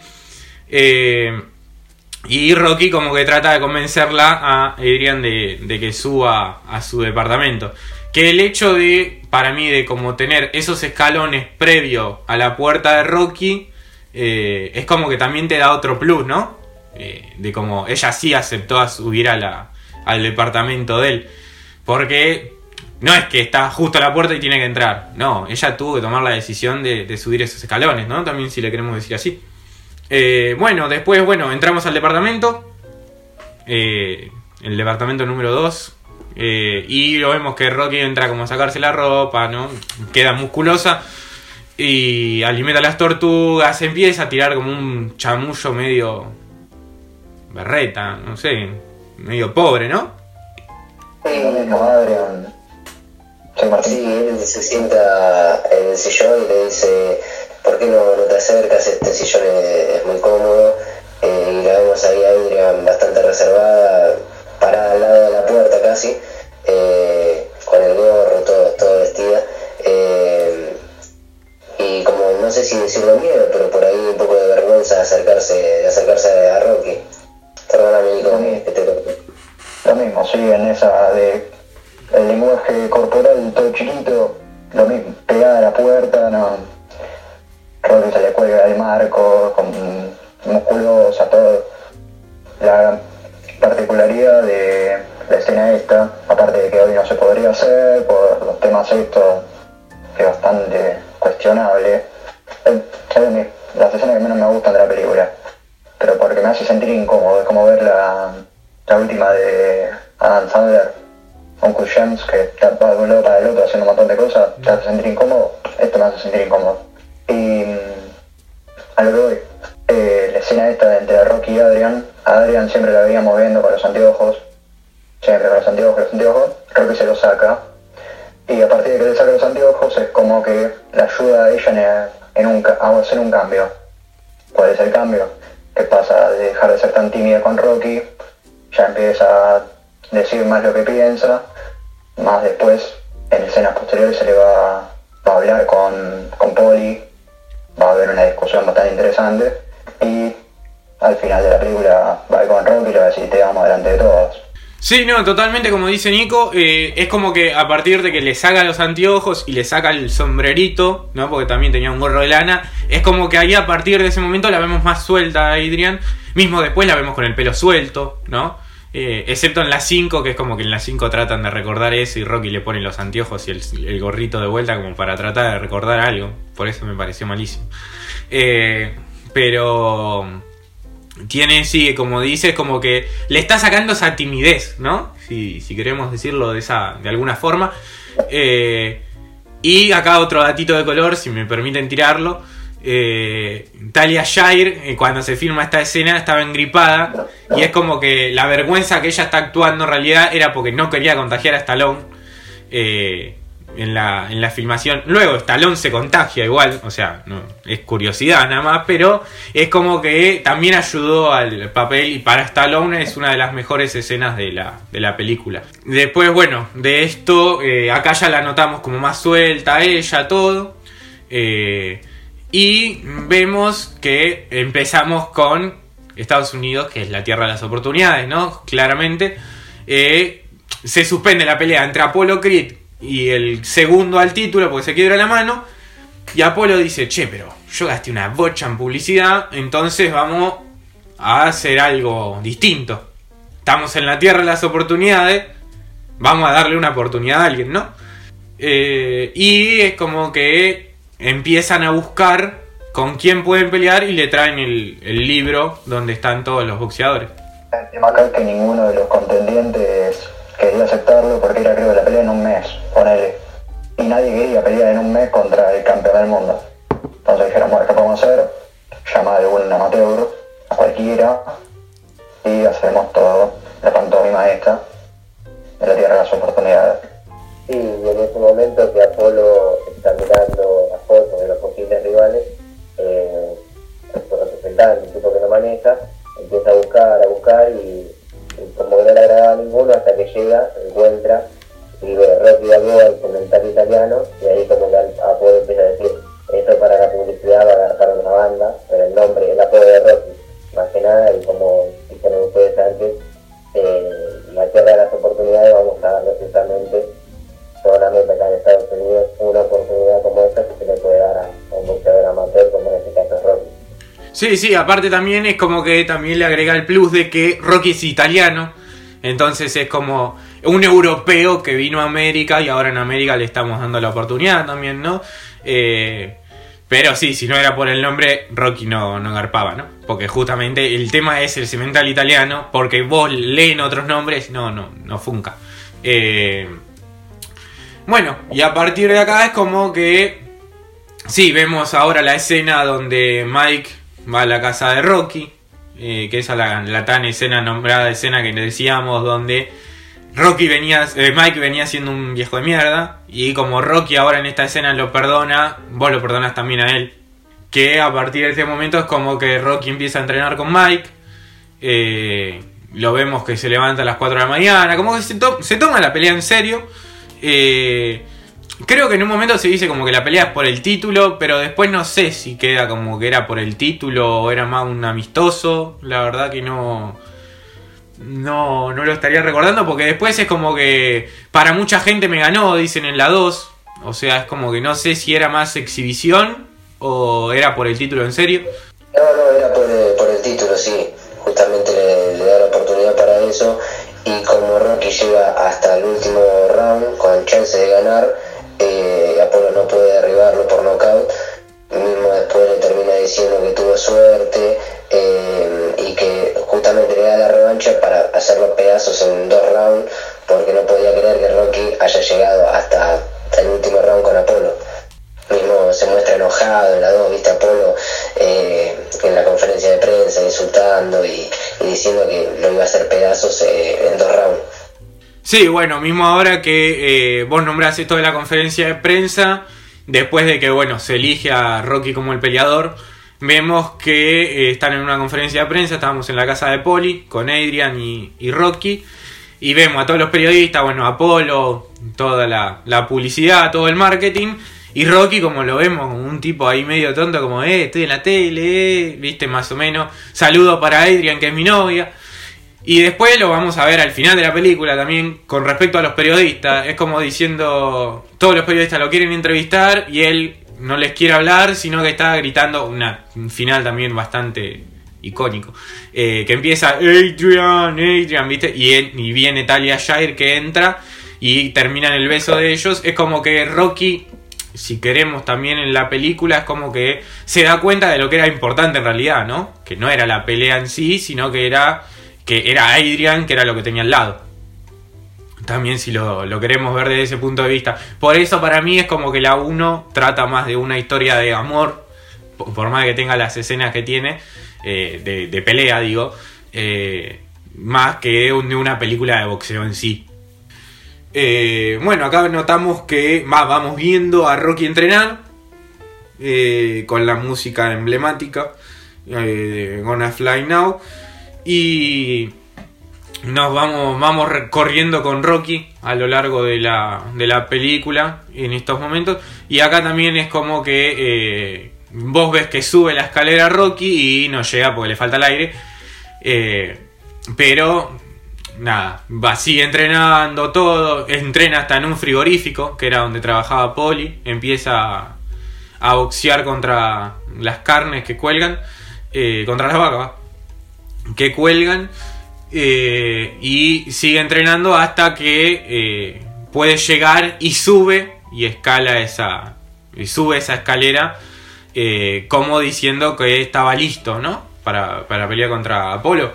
Y Rocky como que trata de convencerla a Adrian de, de que suba a su departamento. Que el hecho de, para mí, de como tener esos escalones previo a la puerta de Rocky, es como que también te da otro plus, ¿no? Eh, de como ella sí aceptó subir a la, al departamento de él. Porque no es que está justo a la puerta y tiene que entrar. No, ella tuvo que tomar la decisión de, subir esos escalones, ¿no? También si le queremos decir así. Eh, bueno, después, bueno, entramos al departamento. eh, el departamento número 2. eh, y lo vemos que Rocky entra como a sacarse la ropa, ¿no? Queda musculosa. Y alimenta las tortugas. Empieza a tirar como un chamullo medio. Berreta, no sé. Medio pobre, ¿no? Lo mismo, Adrian. Sí. Sí, él se sienta en el sillón y le dice, ¿por qué no, te acercas? Este sillón es, muy cómodo. Eh, y la vemos ahí a Adrian bastante reservada, parada al lado de la puerta casi, eh, con el gorro, todo, todo vestida. Eh, y como no sé si decirlo miedo, pero por ahí un poco de vergüenza acercarse, acercarse a Rocky. Lo mismo, sí, en esa de el lenguaje corporal todo chiquito, lo mismo, pegada a la puerta, no. Rocky se le cuelga el marco, con musculosa, todo. La particularidad de la escena esta, aparte de que hoy no se podría hacer por los temas estos, que es bastante cuestionable, es, es las escenas que menos me gustan de la película pero porque me hace sentir incómodo. Es como ver la, la última de Adam Sandler, Uncle James, que va de un lado para el otro haciendo un montón de cosas, te hace sentir incómodo. Esto me hace sentir incómodo. Y mm, a lo que voy, eh, la escena esta de entre Rocky y Adrian, a Adrian siempre la veíamos viendo con los anteojos, siempre con los anteojos, los anteojos, Rocky se los saca. Y a partir de que le saca los anteojos es como que la ayuda a ella en, en un, a hacer un cambio. ¿Cuál es el cambio? Que pasa de dejar de ser tan tímida con Rocky, ya empieza a decir más lo que piensa, más después, en escenas posteriores, se le va, a hablar con, con Polly, va a haber una discusión bastante interesante, y al final de la película va con Rocky y le va a decir te amo delante de todos. Sí, no, totalmente como dice Nico, eh, es como que a partir de que le saca los anteojos y le saca el sombrerito, ¿no? Porque también tenía un gorro de lana, es como que ahí a partir de ese momento la vemos más suelta a Adrian, mismo después la vemos con el pelo suelto, ¿no? Eh, excepto en la 5, que es como que en la 5 tratan de recordar eso y Rocky le pone los anteojos y el, el gorrito de vuelta como para tratar de recordar algo, por eso me pareció malísimo. Eh, pero tiene, sí, como dices, como que le está sacando esa timidez, ¿no? Si, si queremos decirlo de esa, de alguna forma. Eh, y acá otro datito de color, si me permiten tirarlo. Eh, Talia Shire, eh, cuando se filma esta escena, estaba engripada. Y es como que la vergüenza que ella está actuando en realidad era porque no quería contagiar a Stallone. eh, en la, en la filmación. Luego Stallone se contagia igual, o sea, no, es curiosidad nada más, pero es como que también ayudó al papel y para Stallone es una de las mejores escenas de la, de la película. Después, bueno, de esto, eh, acá ya la notamos como más suelta ella, todo. Eh, y vemos que empezamos con Estados Unidos, que es la tierra de las oportunidades, ¿no? Claramente. Eh, se suspende la pelea entre Apolo Creed y el segundo al título porque se quiebra la mano. Y Apolo dice, che, pero yo gasté una bocha en publicidad, entonces vamos a hacer algo distinto. Estamos en la tierra de las oportunidades, vamos a darle una oportunidad a alguien, ¿no? Eh, y es como que empiezan a buscar con quién pueden pelear y le traen el, el libro donde están todos los boxeadores. El tema acá es que ninguno de los contendientes quería aceptarlo porque era creo la pelea en un mes, ponele. Y nadie quería pelear en un mes contra el campeón del mundo. Entonces dijeron, bueno, ¿qué podemos hacer? Llama a algún amateur, a cualquiera, y hacemos todo, la pantomima esta, en la tierra de las oportunidades. Sí, y en ese momento que Apolo está mirando las fotos de los posibles rivales, eh, el tipo que lo maneja, empieza a buscar, a buscar y, y como que no le agradaba a ninguno hasta que llega, encuentra, escribe Rocky Balboa, el comentario italiano, y ahí como que Apolo empieza a decir, esto para la publicidad va a agarrar una banda, pero el nombre, el apodo de Rocky, más que nada, y como dijeron ustedes antes, eh, la tierra de las oportunidades vamos a darle precisamente solamente acá en Estados Unidos una Sí, sí, aparte también es como que también le agrega el plus de que Rocky es italiano. Entonces es como un europeo que vino a América y ahora en América le estamos dando la oportunidad también, ¿no? Eh, pero sí, si no era por el nombre, Rocky no, no garpaba, ¿no? Porque justamente el tema es el cemental italiano, porque vos leen otros nombres, no, no, no funca. Eh, bueno, y a partir de acá es como que... Sí, vemos ahora la escena donde Mike va a la casa de Rocky, eh, que es la, la, tan escena nombrada escena que decíamos, donde Rocky venía, eh, Mike venía siendo un viejo de mierda, y como Rocky ahora en esta escena lo perdona, vos lo perdonas también a él. Que a partir de este momento es como que Rocky empieza a entrenar con Mike, eh, lo vemos que se levanta a las 4 de la mañana, como que se, to se toma la pelea en serio. Creo que en un momento se dice como que la pelea es por el título, pero después no sé si queda como que era por el título o era más un amistoso. La verdad que no. No, no lo estaría recordando porque después es como que para mucha gente me ganó, dicen en la 2. O sea, es como que no sé si era más exhibición o era por el título en serio. No, no, era por el, por el título, sí. Justamente le, le da la oportunidad para eso y como Rocky llega hasta el último round con chance de ganar, eh, Apolo no puede derribarlo por nocaut, mismo después le termina diciendo que tuvo suerte eh, y que justamente le da la revancha para hacerlo pedazos en dos rounds porque no podía creer que Rocky haya llegado hasta, el último round con Apolo mismo se muestra enojado en la 2, viste Apolo eh, en la conferencia de prensa insultando y, y, diciendo que lo iba a hacer pedazos eh, en dos rounds. Sí, bueno, mismo ahora que eh, vos nombrás esto de la conferencia de prensa, después de que bueno, se elige a Rocky como el peleador, vemos que están en una conferencia de prensa, estábamos en la casa de Poli con Adrian y, y Rocky. Y vemos a todos los periodistas, bueno, Apolo, toda la, la publicidad, todo el marketing, y Rocky, como lo vemos, un tipo ahí medio tonto, como, eh, estoy en la tele, eh, viste, más o menos. Saludo para Adrian, que es mi novia. Y después lo vamos a ver al final de la película también, con respecto a los periodistas. Es como diciendo, todos los periodistas lo quieren entrevistar y él no les quiere hablar, sino que está gritando una, un final también bastante icónico. Eh, que empieza, Adrian, Adrian, viste, y, y viene Talia Shire que entra y terminan el beso de ellos. Es como que Rocky si queremos también en la película, es como que se da cuenta de lo que era importante en realidad, ¿no? Que no era la pelea en sí, sino que era que era Adrian, que era lo que tenía al lado. También si lo, lo, queremos ver desde ese punto de vista. Por eso para mí es como que la 1 trata más de una historia de amor, por más que tenga las escenas que tiene, eh, de, pelea, digo, eh, más que de una película de boxeo en sí. Eh, bueno, acá notamos que vamos viendo a Rocky entrenar con la música emblemática eh, Gonna Fly Now y nos vamos, vamos corriendo con Rocky a lo largo de la, de la película en estos momentos y acá también es como que vos ves que sube la escalera Rocky y no llega porque le falta el aire pero nada, va, sigue entrenando todo, entrena hasta en un frigorífico, que era donde trabajaba Poli, empieza a, a boxear contra las carnes que cuelgan, eh, contra las vacas. Que cuelgan eh, y sigue entrenando hasta que eh, puede llegar y sube y escala esa y sube esa escalera eh, como diciendo que estaba listo, ¿no? Para, para pelear contra Apolo.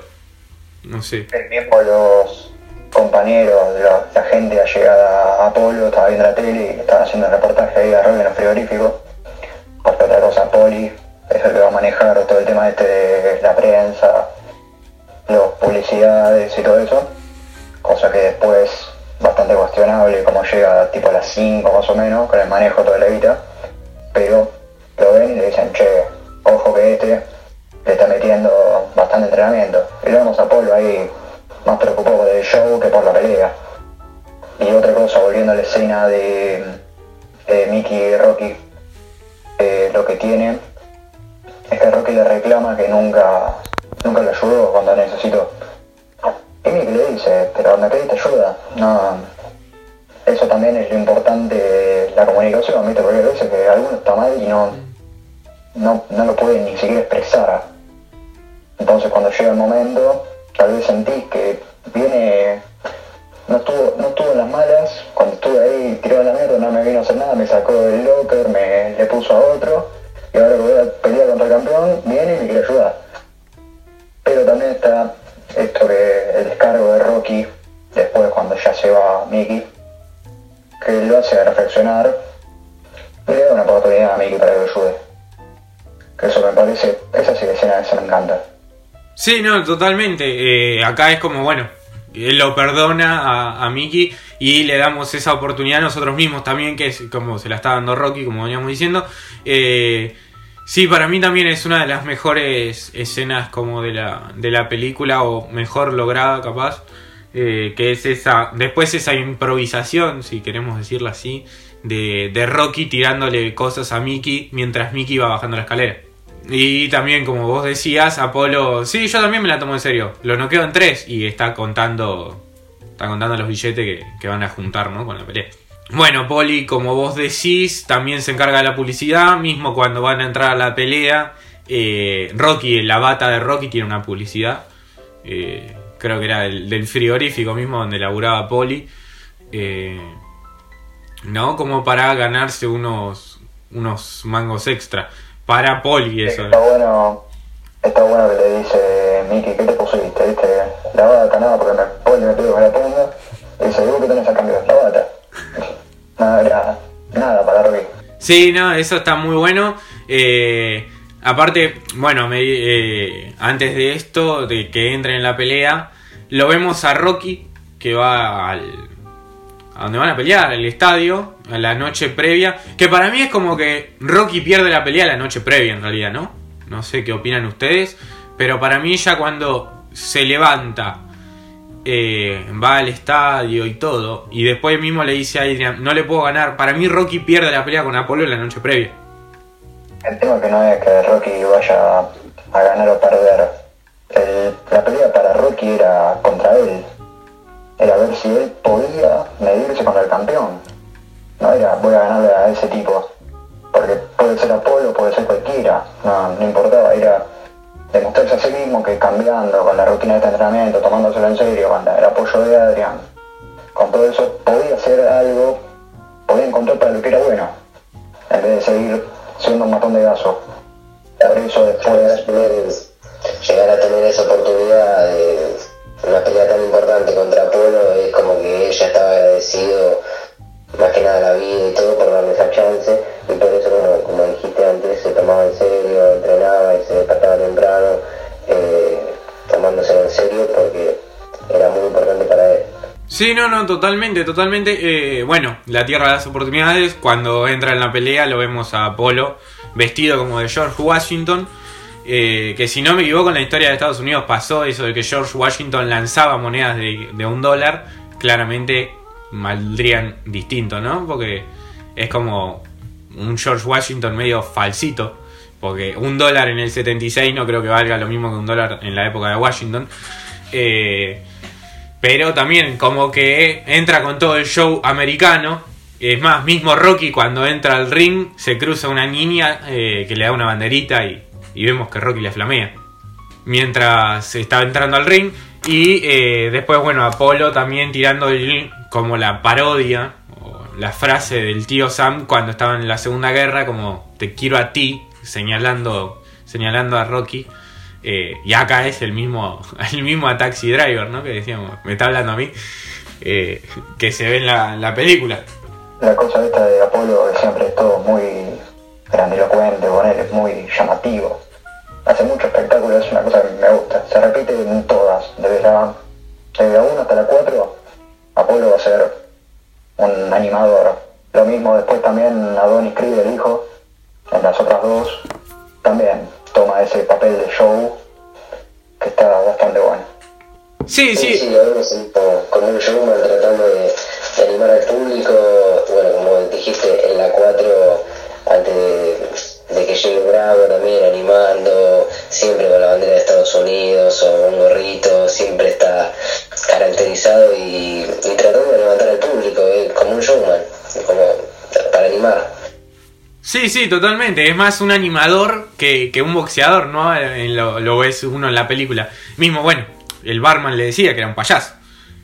No sé. El mismo los compañeros, de la, la gente allegada a Apolo, estaba viendo la tele y haciendo el reportaje ahí a Rocky en el frigorífico. Porque otra cosa, Poli es el que va a manejar todo el tema este de la prensa, los publicidades y todo eso. Cosa que después bastante cuestionable como llega tipo a las 5 más o menos con el manejo toda la vida. Pero lo ven y le dicen, che, ojo que este le está metiendo bastante entrenamiento. Y lo vemos a Polo ahí más preocupado por el show que por la pelea. Y otra cosa, volviendo a la escena de, Mickey y Rocky, eh, lo que tiene es que Rocky le reclama que nunca, nunca le ayudó cuando necesitó. Y Mickey le dice, pero me pediste ayuda. No, eso también es lo importante la comunicación, ¿viste? Porque a veces que alguno está mal y no, no, no lo puede ni siquiera expresar. Entonces cuando llega el momento, tal vez sentís que viene, no estuvo, no estuvo en las malas, cuando estuve ahí tirado a la mierda no me vino a hacer nada, me sacó del locker, me le puso a otro, y ahora que voy a pelear contra el campeón, viene y me quiere ayudar. Pero también está esto que el descargo de Rocky, después cuando ya se va Mickey, que lo hace reflexionar y le da una oportunidad a Mickey para que lo ayude. Que eso me parece, esa sí escena esa me encanta. Sí, no, totalmente. Eh, acá es como, bueno, él lo perdona a, a Mickey y le damos esa oportunidad a nosotros mismos también, que es como se la está dando Rocky, como veníamos diciendo. Eh, sí, para mí también es una de las mejores escenas como de la, de la película, o mejor lograda capaz, eh, que es esa, después esa improvisación, si queremos decirlo así, de, de Rocky tirándole cosas a Mickey mientras Mickey va bajando la escalera. Y también, como vos decías, Apolo. Sí, yo también me la tomo en serio. Lo noqueo en tres y está contando. Está contando los billetes que, que van a juntar, ¿no? Con la pelea. Bueno, Poli, como vos decís, también se encarga de la publicidad. Mismo cuando van a entrar a la pelea. eh, Rocky, la bata de Rocky tiene una publicidad. eh, creo que era del, del frigorífico mismo donde laburaba Poli. eh, ¿No? Como para ganarse unos, unos mangos extra. Para Poli, eso. Está bueno, está bueno que le dice Mickey, ¿qué te pusiste? ¿Viste? La bata, nada, porque me pone, me pido que la ponga. Y dice, ¿y vos qué tenés a cambio? La bata. Nada, nada para. Sí, no, eso está muy bueno. Eh, aparte, bueno, eh, antes de esto, de que entren en la pelea, lo vemos a Rocky que va al, a donde van a pelear, al estadio, a la noche previa. Que para mí es como que Rocky pierde la pelea la noche previa, en realidad, ¿no? No sé qué opinan ustedes, pero para mí ya cuando se levanta, eh, va al estadio y todo, y después mismo le dice a Adrian, no le puedo ganar. Para mí Rocky pierde la pelea con Apolo la noche previa. El tema que no es que Rocky vaya a ganar o perder. La pelea para Rocky era contra él. Era ver si él podía medirse con el campeón. No era voy a ganarle a ese tipo. Porque puede ser Apolo, puede ser cualquiera. No, no importaba, era demostrarse a sí mismo que cambiando con la rutina de entrenamiento, tomándoselo en serio, con el apoyo de Adrian, con todo eso podía hacer algo, podía encontrar para lo que era bueno, en vez de seguir siendo un matón de gaso. Por eso después, llegar a tener esa oportunidad de una pelea tan importante contra Apolo es como que ella estaba agradecido más que nada a la vida y todo por darle esa chance eso como, como dijiste antes se tomaba en serio, entrenaba y se despertaba temprano eh, tomándoselo en serio porque era muy importante para él. Sí, no, no, totalmente, totalmente. Eh, bueno, la Tierra de las Oportunidades, cuando entra en la pelea lo vemos a Apolo vestido como de George Washington. eh, que si no me equivoco en la historia de Estados Unidos pasó eso de que George Washington lanzaba monedas de, de un dólar. Claramente valdrían distinto, ¿no? Porque es como un George Washington medio falsito. Porque un dólar en el 76 no creo que valga lo mismo que un dólar en la época de Washington. Eh, pero también como que entra con todo el show americano. Es más, mismo Rocky cuando entra al ring se cruza una niña eh, que le da una banderita y, vemos que Rocky le flamea. mientras estaba entrando al ring. Y eh, después, bueno, Apolo también tirando el- como la parodia la frase del tío Sam cuando estaba en la Segunda Guerra, como te quiero a ti, señalando, señalando a Rocky. Eh, y acá es el mismo, <laughs> el mismo Taxi Driver, ¿no? Que decíamos, me está hablando a mí, eh, que se ve en la, la película. La cosa esta de Apolo siempre es todo muy grandilocuente, él es muy llamativo. Hace mucho espectáculo, es una cosa que me gusta. Se repite en todas, desde la, desde la 1 hasta la 4, Apolo va a ser un animador. Lo mismo después también Adonis Creed, el hijo, en las otras dos, también toma ese papel de show que está bastante bueno. Sí, Sí, sí, sí, lo vemos en- como, como un showman tratando de, de animar al público. Bueno, como dijiste, Sí, sí, totalmente. Es más un animador que, que un boxeador, ¿no? Lo, lo ves uno en la película. Mismo, bueno, el barman le decía que era un payaso.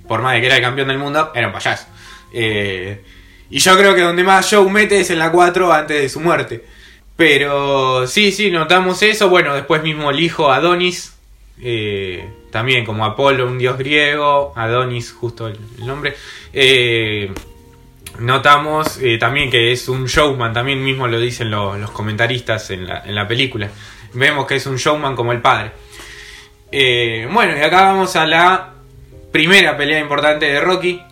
Por más de que era el campeón del mundo, era un payaso. Eh, y yo creo que donde más show mete es en la 4 antes de su muerte. Pero sí, sí, notamos eso. Bueno, después mismo el hijo Adonis. eh, también como Apolo, un dios griego. Adonis, justo el nombre. Eh, Notamos eh, también que es un showman, también mismo lo dicen lo- los comentaristas en la, en la película. Vemos que es un showman como el padre. Eh, bueno, y acá vamos a la primera pelea importante de Rocky,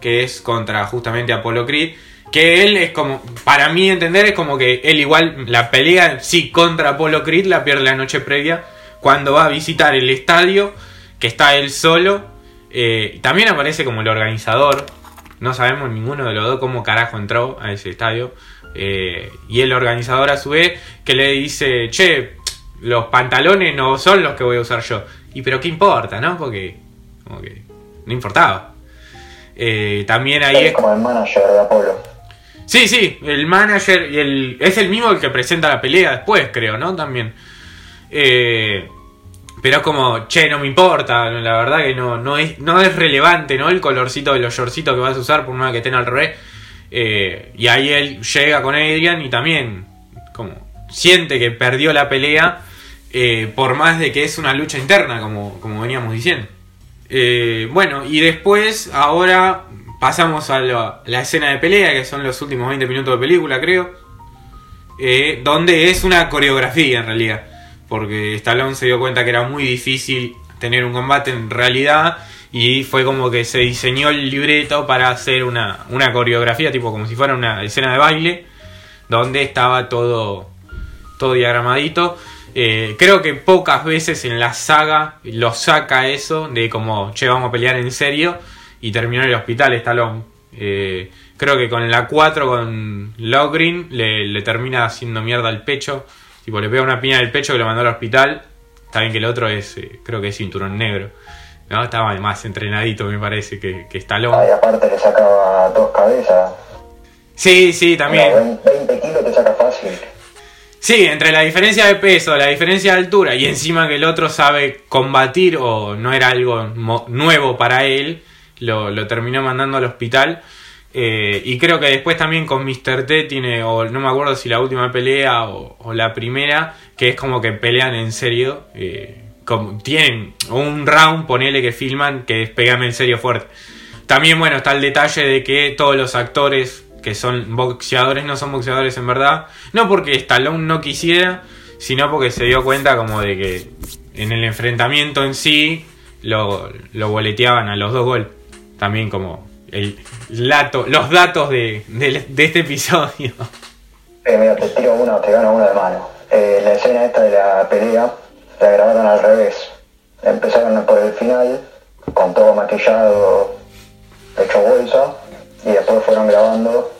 que es contra justamente Apollo Creed. Que él es como, para mí entender, es como que él igual la pelea, sí, contra Apollo Creed la pierde la noche previa, cuando va a visitar el estadio, que está él solo. Eh, también aparece como el organizador, no sabemos ninguno de los dos cómo carajo entró a ese estadio. Eh, y el organizador a su vez que le dice, che, los pantalones no son los que voy a usar yo. Y pero qué importa, ¿no? Porque como que no importaba. Eh, también ahí es como el manager de Apolo. Sí, sí, el manager y el... Es el mismo el que presenta la pelea después, creo, ¿no? También. Eh, pero es como, che, no me importa, la verdad que no, no, es, no es relevante, ¿no? El colorcito de los shortcitos que vas a usar por una que estén al revés. Eh, y ahí él llega con Adrian y también como siente que perdió la pelea eh, por más de que es una lucha interna, como, como veníamos diciendo. Eh, bueno, y después, ahora pasamos a la, escena de pelea, que son los últimos 20 minutos de película, creo. donde es una coreografía en realidad. Porque Stallone se dio cuenta que era muy difícil tener un combate en realidad. Y fue como que se diseñó el libreto para hacer una, una coreografía, tipo como si fuera una escena de baile. Donde estaba todo, todo diagramadito. Eh, creo que pocas veces en la saga lo saca eso de como, che, vamos a pelear en serio y terminó en el hospital Stallone. Eh, creo que con la 4, con Logrin, le, le termina haciendo mierda al pecho. Tipo, le pega una piña en el pecho que lo mandó al hospital. Está bien que el otro es, eh, creo que es cinturón negro. ¿no? Estaba más entrenadito, me parece, que, que Stallone. Ahí aparte le sacaba dos cabezas. Sí, sí, también. No, 20 kilos te saca fácil. Sí, entre la diferencia de peso, la diferencia de altura y encima que el otro sabe combatir o no era algo nuevo para él, lo, lo terminó mandando al hospital. Eh, y creo que después también con Mr. T tiene, o no me acuerdo si la última pelea o, la primera, que es como que pelean en serio. eh, como, tienen un round, ponele que filman, que es pegame en serio fuerte. También, bueno, está el detalle de que todos los actores que son boxeadores no son boxeadores en verdad. No porque Stallone no quisiera, sino porque se dio cuenta como de que en el enfrentamiento en sí lo, lo boleteaban a los dos golpes. También como el lato, los datos de, de- de este episodio. Eh, mira, te tiro uno, te gano uno de mano. Eh, la escena esta de la pelea la grabaron al revés. Empezaron por el final, con todo maquillado, hecho bolsa, y después fueron grabando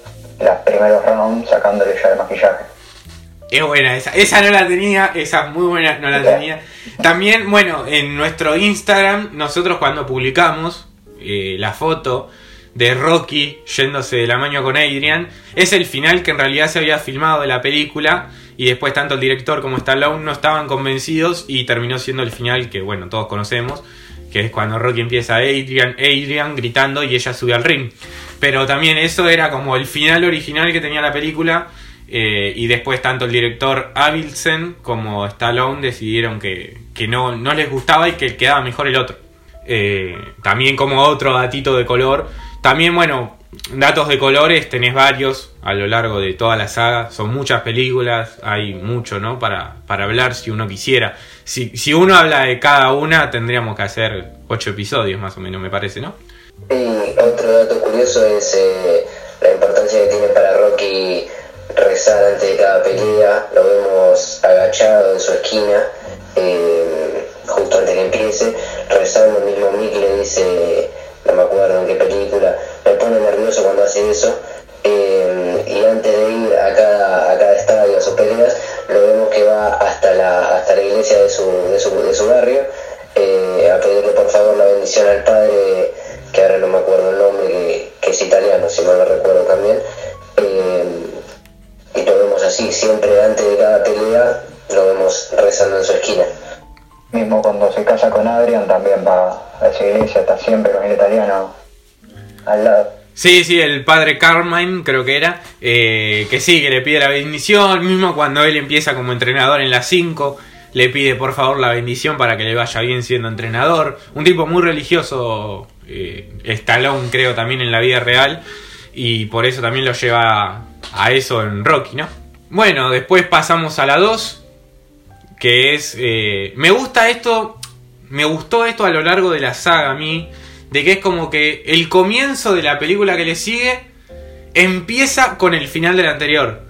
los primeros rounds sacándole ya el maquillaje. Es buena esa. Esa no la tenía, esa es muy buena, no la tenía. También, bueno, en nuestro Instagram, nosotros cuando publicamos eh, la foto de Rocky yéndose de la mano con Adrian, es el final que en realidad se había filmado de la película y después tanto el director como Stallone no estaban convencidos y terminó siendo el final que bueno, todos conocemos, que es cuando Rocky empieza a Adrian, Adrian gritando y ella sube al ring. Pero también eso era como el final original que tenía la película eh, y después tanto el director Avilsen como Stallone decidieron que, que no, no les gustaba y que quedaba mejor el otro. Eh, también como otro datito de color. También, bueno, datos de colores tenés varios a lo largo de toda la saga. Son muchas películas, hay mucho, ¿no? Para, para hablar si uno quisiera. Si, si uno habla de cada una, tendríamos que hacer ocho episodios más o menos, me parece, ¿no? Y otro dato curioso es eh, la importancia que tiene para Rocky rezar antes de cada pelea. Lo vemos agachado en su esquina. Eh, justo antes que empiece, rezando, mismo Mick le dice, no me acuerdo en qué película, me pone nervioso cuando hace eso, eh, y antes de ir a cada, a cada estadio, a sus peleas, lo vemos que va hasta la, hasta la iglesia de su, de su, de su barrio, eh, a pedirle por favor la bendición al padre, que ahora no me acuerdo el nombre, que, es italiano, si mal no recuerdo también, eh, y lo vemos así, siempre antes de cada pelea, lo vemos rezando en su esquina. Mismo cuando se casa con Adrian también va a esa iglesia, está siempre con el italiano Sí, sí, el padre Carmine creo que era, eh, que sí, que le pide la bendición, mismo cuando él empieza como entrenador en las 5, le pide por favor la bendición para que le vaya bien siendo entrenador. Un tipo muy religioso, eh, creo también en la vida real, y por eso también lo lleva a eso en Rocky, ¿no? Bueno, después pasamos a la 2, que es... Eh, me gusta esto, me gustó esto a lo largo de la saga a mí, de que es como que el comienzo de la película que le sigue empieza con el final del anterior.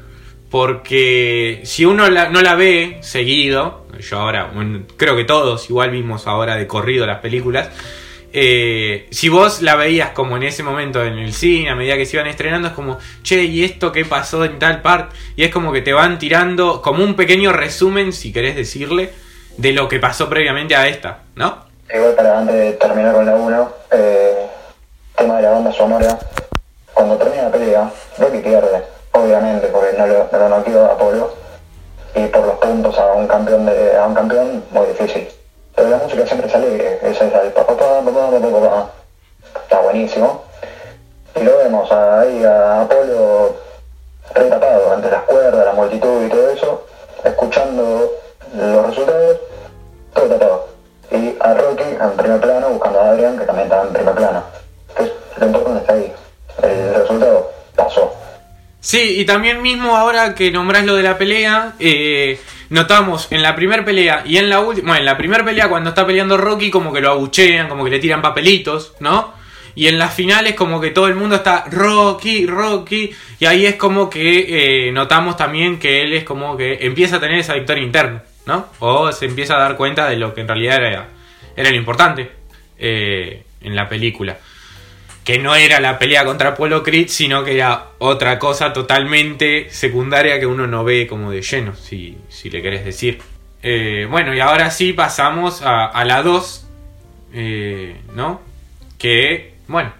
Porque si uno la- no la ve seguido, yo ahora, bueno, creo que todos igual vimos ahora de corrido las películas, eh, si vos la veías como en ese momento en el cine, a medida que se iban estrenando, es como, che, ¿y esto qué pasó en tal parte? Y es como que te van tirando como un pequeño resumen, si querés decirle, de lo que pasó previamente a esta, ¿no? igual para antes de terminar con la 1, eh, tema de la banda sonora, cuando termina la pelea, Rocky pierde, obviamente, porque no lo, no noqueó a Polo, y por los puntos a un campeón, de, a un campeón muy difícil. Pero la música siempre es alegre, es esa, el papá, papá, papá, está buenísimo. Y lo vemos ahí a Apolo retapado entre las cuerdas, la multitud y todo eso, escuchando los resultados, todo tapado. Y a Rocky en primer plano, buscando a Adrian, que también estaba en primer plano. Entonces, lo importante está ahí. El resultado pasó. Sí, y también mismo ahora que nombrás lo de la pelea, eh, notamos en la primera pelea y en la última, bueno, en la primera pelea cuando está peleando Rocky como que lo abuchean, como que le tiran papelitos, ¿no? Y en las finales como que todo el mundo está Rocky, Rocky, y ahí es como que eh, notamos también que él es como que empieza a tener esa victoria interna, ¿no? O se empieza a dar cuenta de lo que en realidad era, era lo importante eh, en la película que no era la pelea contra Apollo Creed, sino que era otra cosa totalmente secundaria que uno no ve como de lleno, si, si le querés decir. Eh, bueno, y ahora sí pasamos a, la 2, eh, ¿no? Que, bueno,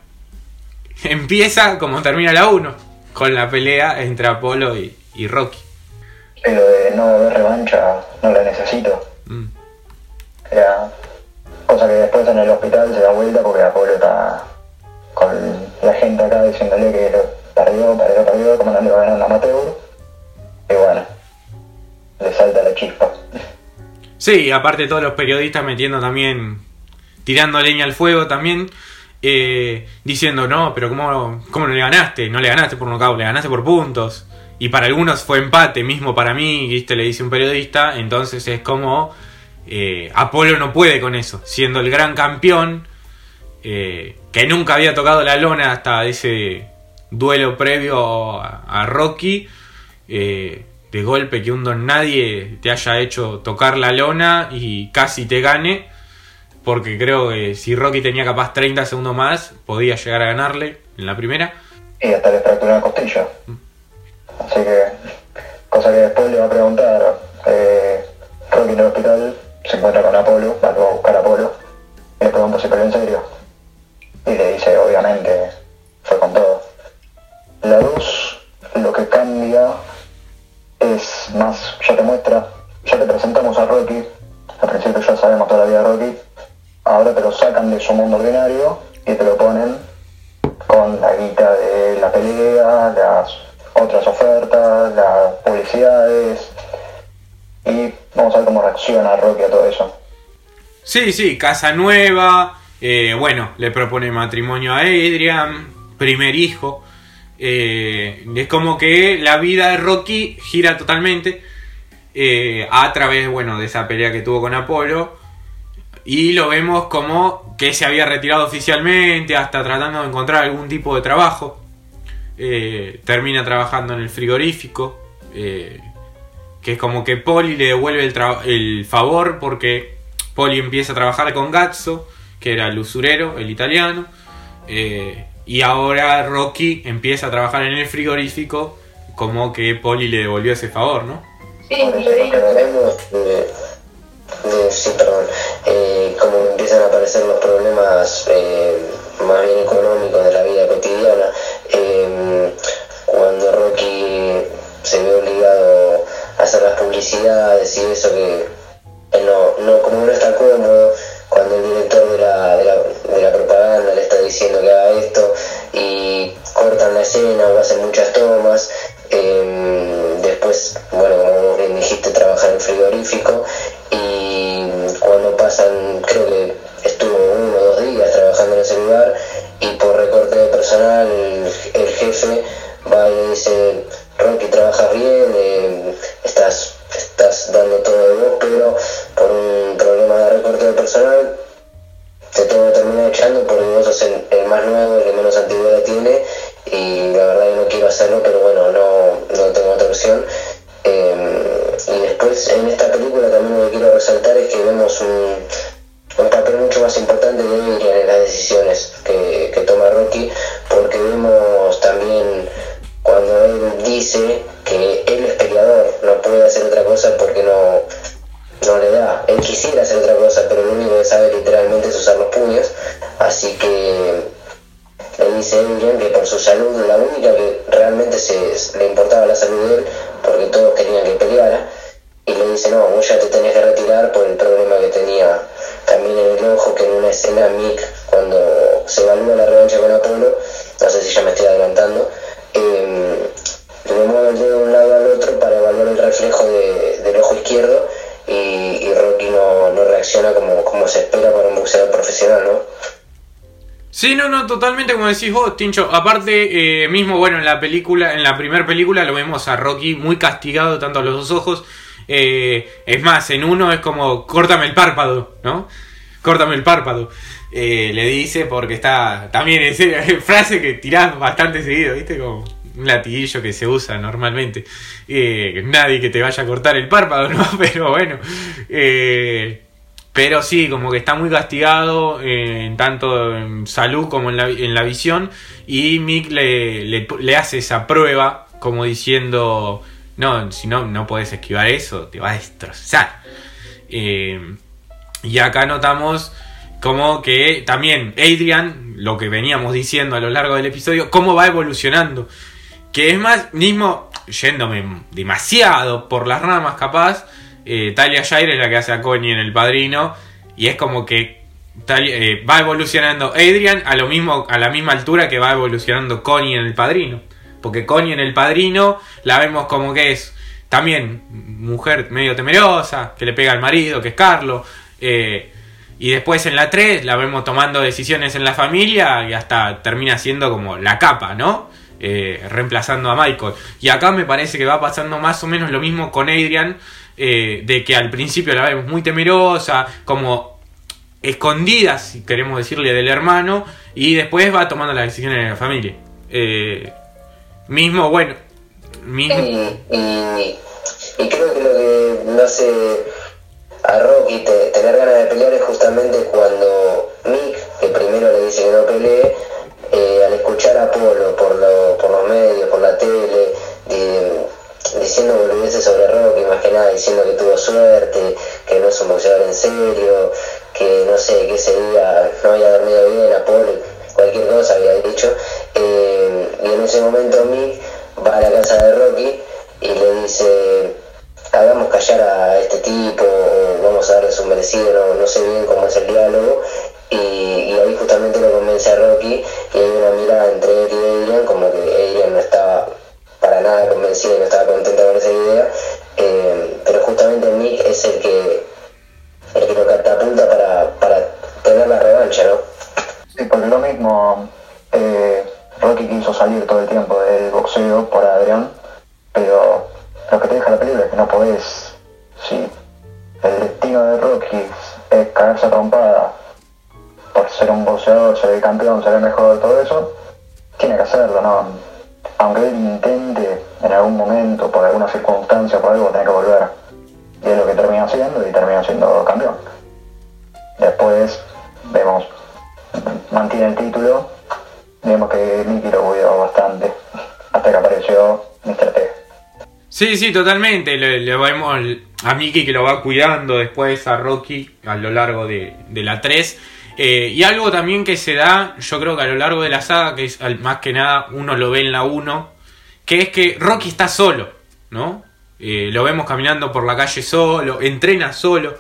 <laughs> empieza como termina la 1, con la pelea entre Apolo y, y Rocky. Pero de no haber revancha, no la necesito. Mm. Era cosa que después en el hospital se da vuelta porque Apolo está con la gente acá diciéndole que lo perdió, perdió, perdió, como no le va a ganar un amateur. Y bueno, le salta la chispa. Sí, aparte todos los periodistas metiendo también, tirando leña al fuego también, eh, diciendo, no, pero ¿cómo, ¿cómo le ganaste? No le ganaste por nocaut, le ganaste por puntos. Y para algunos fue empate, mismo para mí, ¿viste? le dice un periodista, entonces es como, eh, Apolo no puede con eso, siendo el gran campeón, eh, que nunca había tocado la lona hasta ese duelo previo a, a Rocky. de golpe que un don nadie te haya hecho tocar la lona y casi te gane porque creo que si Rocky tenía capaz 30 segundos más, podía llegar a ganarle en la primera. Y hasta le fracturó una costilla. Mm. Así que, cosa que después le va a preguntar, eh, Rocky en el hospital se encuentra con Apolo, va a buscar a Apolo, le pregunta si peleó en serio. Y le dice, obviamente, fue con todo. La 2 lo que cambia es más, ya te muestra, ya te presentamos a Rocky, al principio ya sabemos toda la vida de Rocky, ahora te lo sacan de su mundo ordinario y te lo ponen con la guita de la pelea, las otras ofertas, las publicidades y vamos a ver cómo reacciona Rocky a todo eso. Sí, sí, casa nueva, eh, bueno, le propone matrimonio a Adrian, primer hijo. Eh, es como que la vida de Rocky gira totalmente eh, a través, bueno, de esa pelea que tuvo con Apolo. Y lo vemos como que se había retirado oficialmente, hasta tratando de encontrar algún tipo de trabajo. termina trabajando en el frigorífico. que es como que Polly le devuelve el, el favor porque Polly empieza a trabajar con Gazzo que era el usurero, el italiano. Eh, y ahora Rocky empieza a trabajar en el frigorífico como que Polly le devolvió ese favor, ¿no? Sí, sí, perdón, eh, como empiezan a aparecer los problemas eh, más bien económicos de la vida cotidiana, cuando Rocky se ve obligado a hacer las publicidades y eso que no, no, como no está cómodo, cuando el director de la, de la, de la propaganda le está diciendo que haga esto y cortan la escena o hacen muchas tomas. Después, bueno, como bien dijiste, trabajar en frigorífico y creo que estuvo uno o dos días trabajando en ese lugar y por recorte de personal el, jefe va y dice, Rocky, trabajas bien, eh, estás estás dando todo de vos, pero por un problema de recorte de personal te tengo que terminar echando porque vos sos el, más nuevo, el que menos antigüedad tiene y la verdad que no quiero hacerlo, pero bueno, no, no tengo otra opción. Em, y después en esta película también lo que quiero resaltar es que vemos un, un papel mucho más importante de Adrian en las decisiones que, que toma Rocky, porque vemos también cuando él dice que él es peleador, no puede hacer otra cosa porque no, no le da. Él quisiera hacer otra cosa, pero lo único que sabe literalmente es usar los puños. Así que le dice Adrian que por su salud, la única que realmente se, le importaba la salud de él, porque todos querían que peleara, y le dice, no, vos ya te tenés que retirar por el problema que tenía también en el ojo, que en una escena Mick, cuando se evalúa la revancha con Apolo, no sé si ya me estoy adelantando, eh, le mueve el dedo de un lado al otro para evaluar el reflejo del ojo izquierdo y, Rocky no, reacciona como, como se espera para un boxeador profesional, ¿no? Sí, no, no, totalmente como decís vos, Tincho. Aparte, eh, mismo, bueno, en la película, en la primera película lo vemos a Rocky muy castigado, tanto a los dos ojos. Eh, es más, en uno es como, córtame el párpado, ¿no? Córtame el párpado. Eh, le dice porque está también es <laughs> frase que tirás bastante seguido, ¿viste? Como un latiguillo que se usa normalmente. Eh, nadie que te vaya a cortar el párpado, <laughs> ¿no? Pero bueno. Eh, pero sí, como que está muy castigado, tanto en salud como en la, en la visión. Y Mick le, le, hace esa prueba, como diciendo: No, si no, no puedes esquivar eso, te va a destrozar. y acá notamos como que también Adrian, lo que veníamos diciendo a lo largo del episodio, cómo va evolucionando. Que es más, mismo yéndome demasiado por las ramas capaz, eh, Talia Shire es la que hace a Connie en El Padrino, y es como que eh, va evolucionando Adrian a, lo mismo, a la misma altura que va evolucionando Connie en El Padrino. Porque Connie en El Padrino la vemos como que es también mujer medio temerosa, que le pega al marido, que es Carlos. Eh, y después en la 3 la vemos tomando decisiones en la familia y hasta termina siendo como la capa, ¿no? Reemplazando a Michael. Y acá me parece que va pasando más o menos lo mismo con Adrian, eh, de que al principio la vemos muy temerosa, como escondida, si queremos decirle, del hermano, y después va tomando las decisiones en la familia. Eh, mismo, bueno. Y, y, creo que lo que no hace a Rocky tener ganas de pelear es justamente cuando Mick, que primero le dice que no pelee, eh, al escuchar a Polo por, por los medios, por la tele, diciendo boludeces sobre Rocky, más que nada diciendo que tuvo suerte, que no es un boxeador en serio, que no sé, que ese día no había dormido bien a Polo, cualquier cosa había dicho, eh, y en ese momento Mick va a la casa de Rocky y le dice, hagamos callar a este tipo, vamos a darle su merecido, no, no sé bien cómo es el diálogo, y, y, ahí justamente lo convence a Rocky y hay una mirada entre él y Adrian como que Adrian no estaba para nada convencido, no estaba contenta con esa idea, eh, pero justamente Mick es el que el que lo catapulta para, para tener la revancha, ¿no? Sí, porque lo mismo, eh, Rocky quiso salir todo el tiempo del boxeo por Adrian, pero lo que te deja la película es que no podés, si el destino de Rocky es caerse trompada por ser un boxeador, ser campeón, ser el mejor, todo eso, tiene que hacerlo, ¿no? Aunque él intente en algún momento, por alguna circunstancia, por algo, tiene que volver. Y es lo que termina haciendo y termina siendo campeón. Después vemos, mantiene el título, vemos que Mickey lo cuidó bastante, hasta que apareció Mr. T. Sí, sí, totalmente. Le, le vemos a Mickey que lo va cuidando después a Rocky a lo largo de, de la 3. Eh, y algo también que se da, yo creo que a lo largo de la saga, que es más que nada uno lo ve en la 1, que es que Rocky está solo, ¿no? Eh, lo vemos caminando por la calle solo, entrena solo.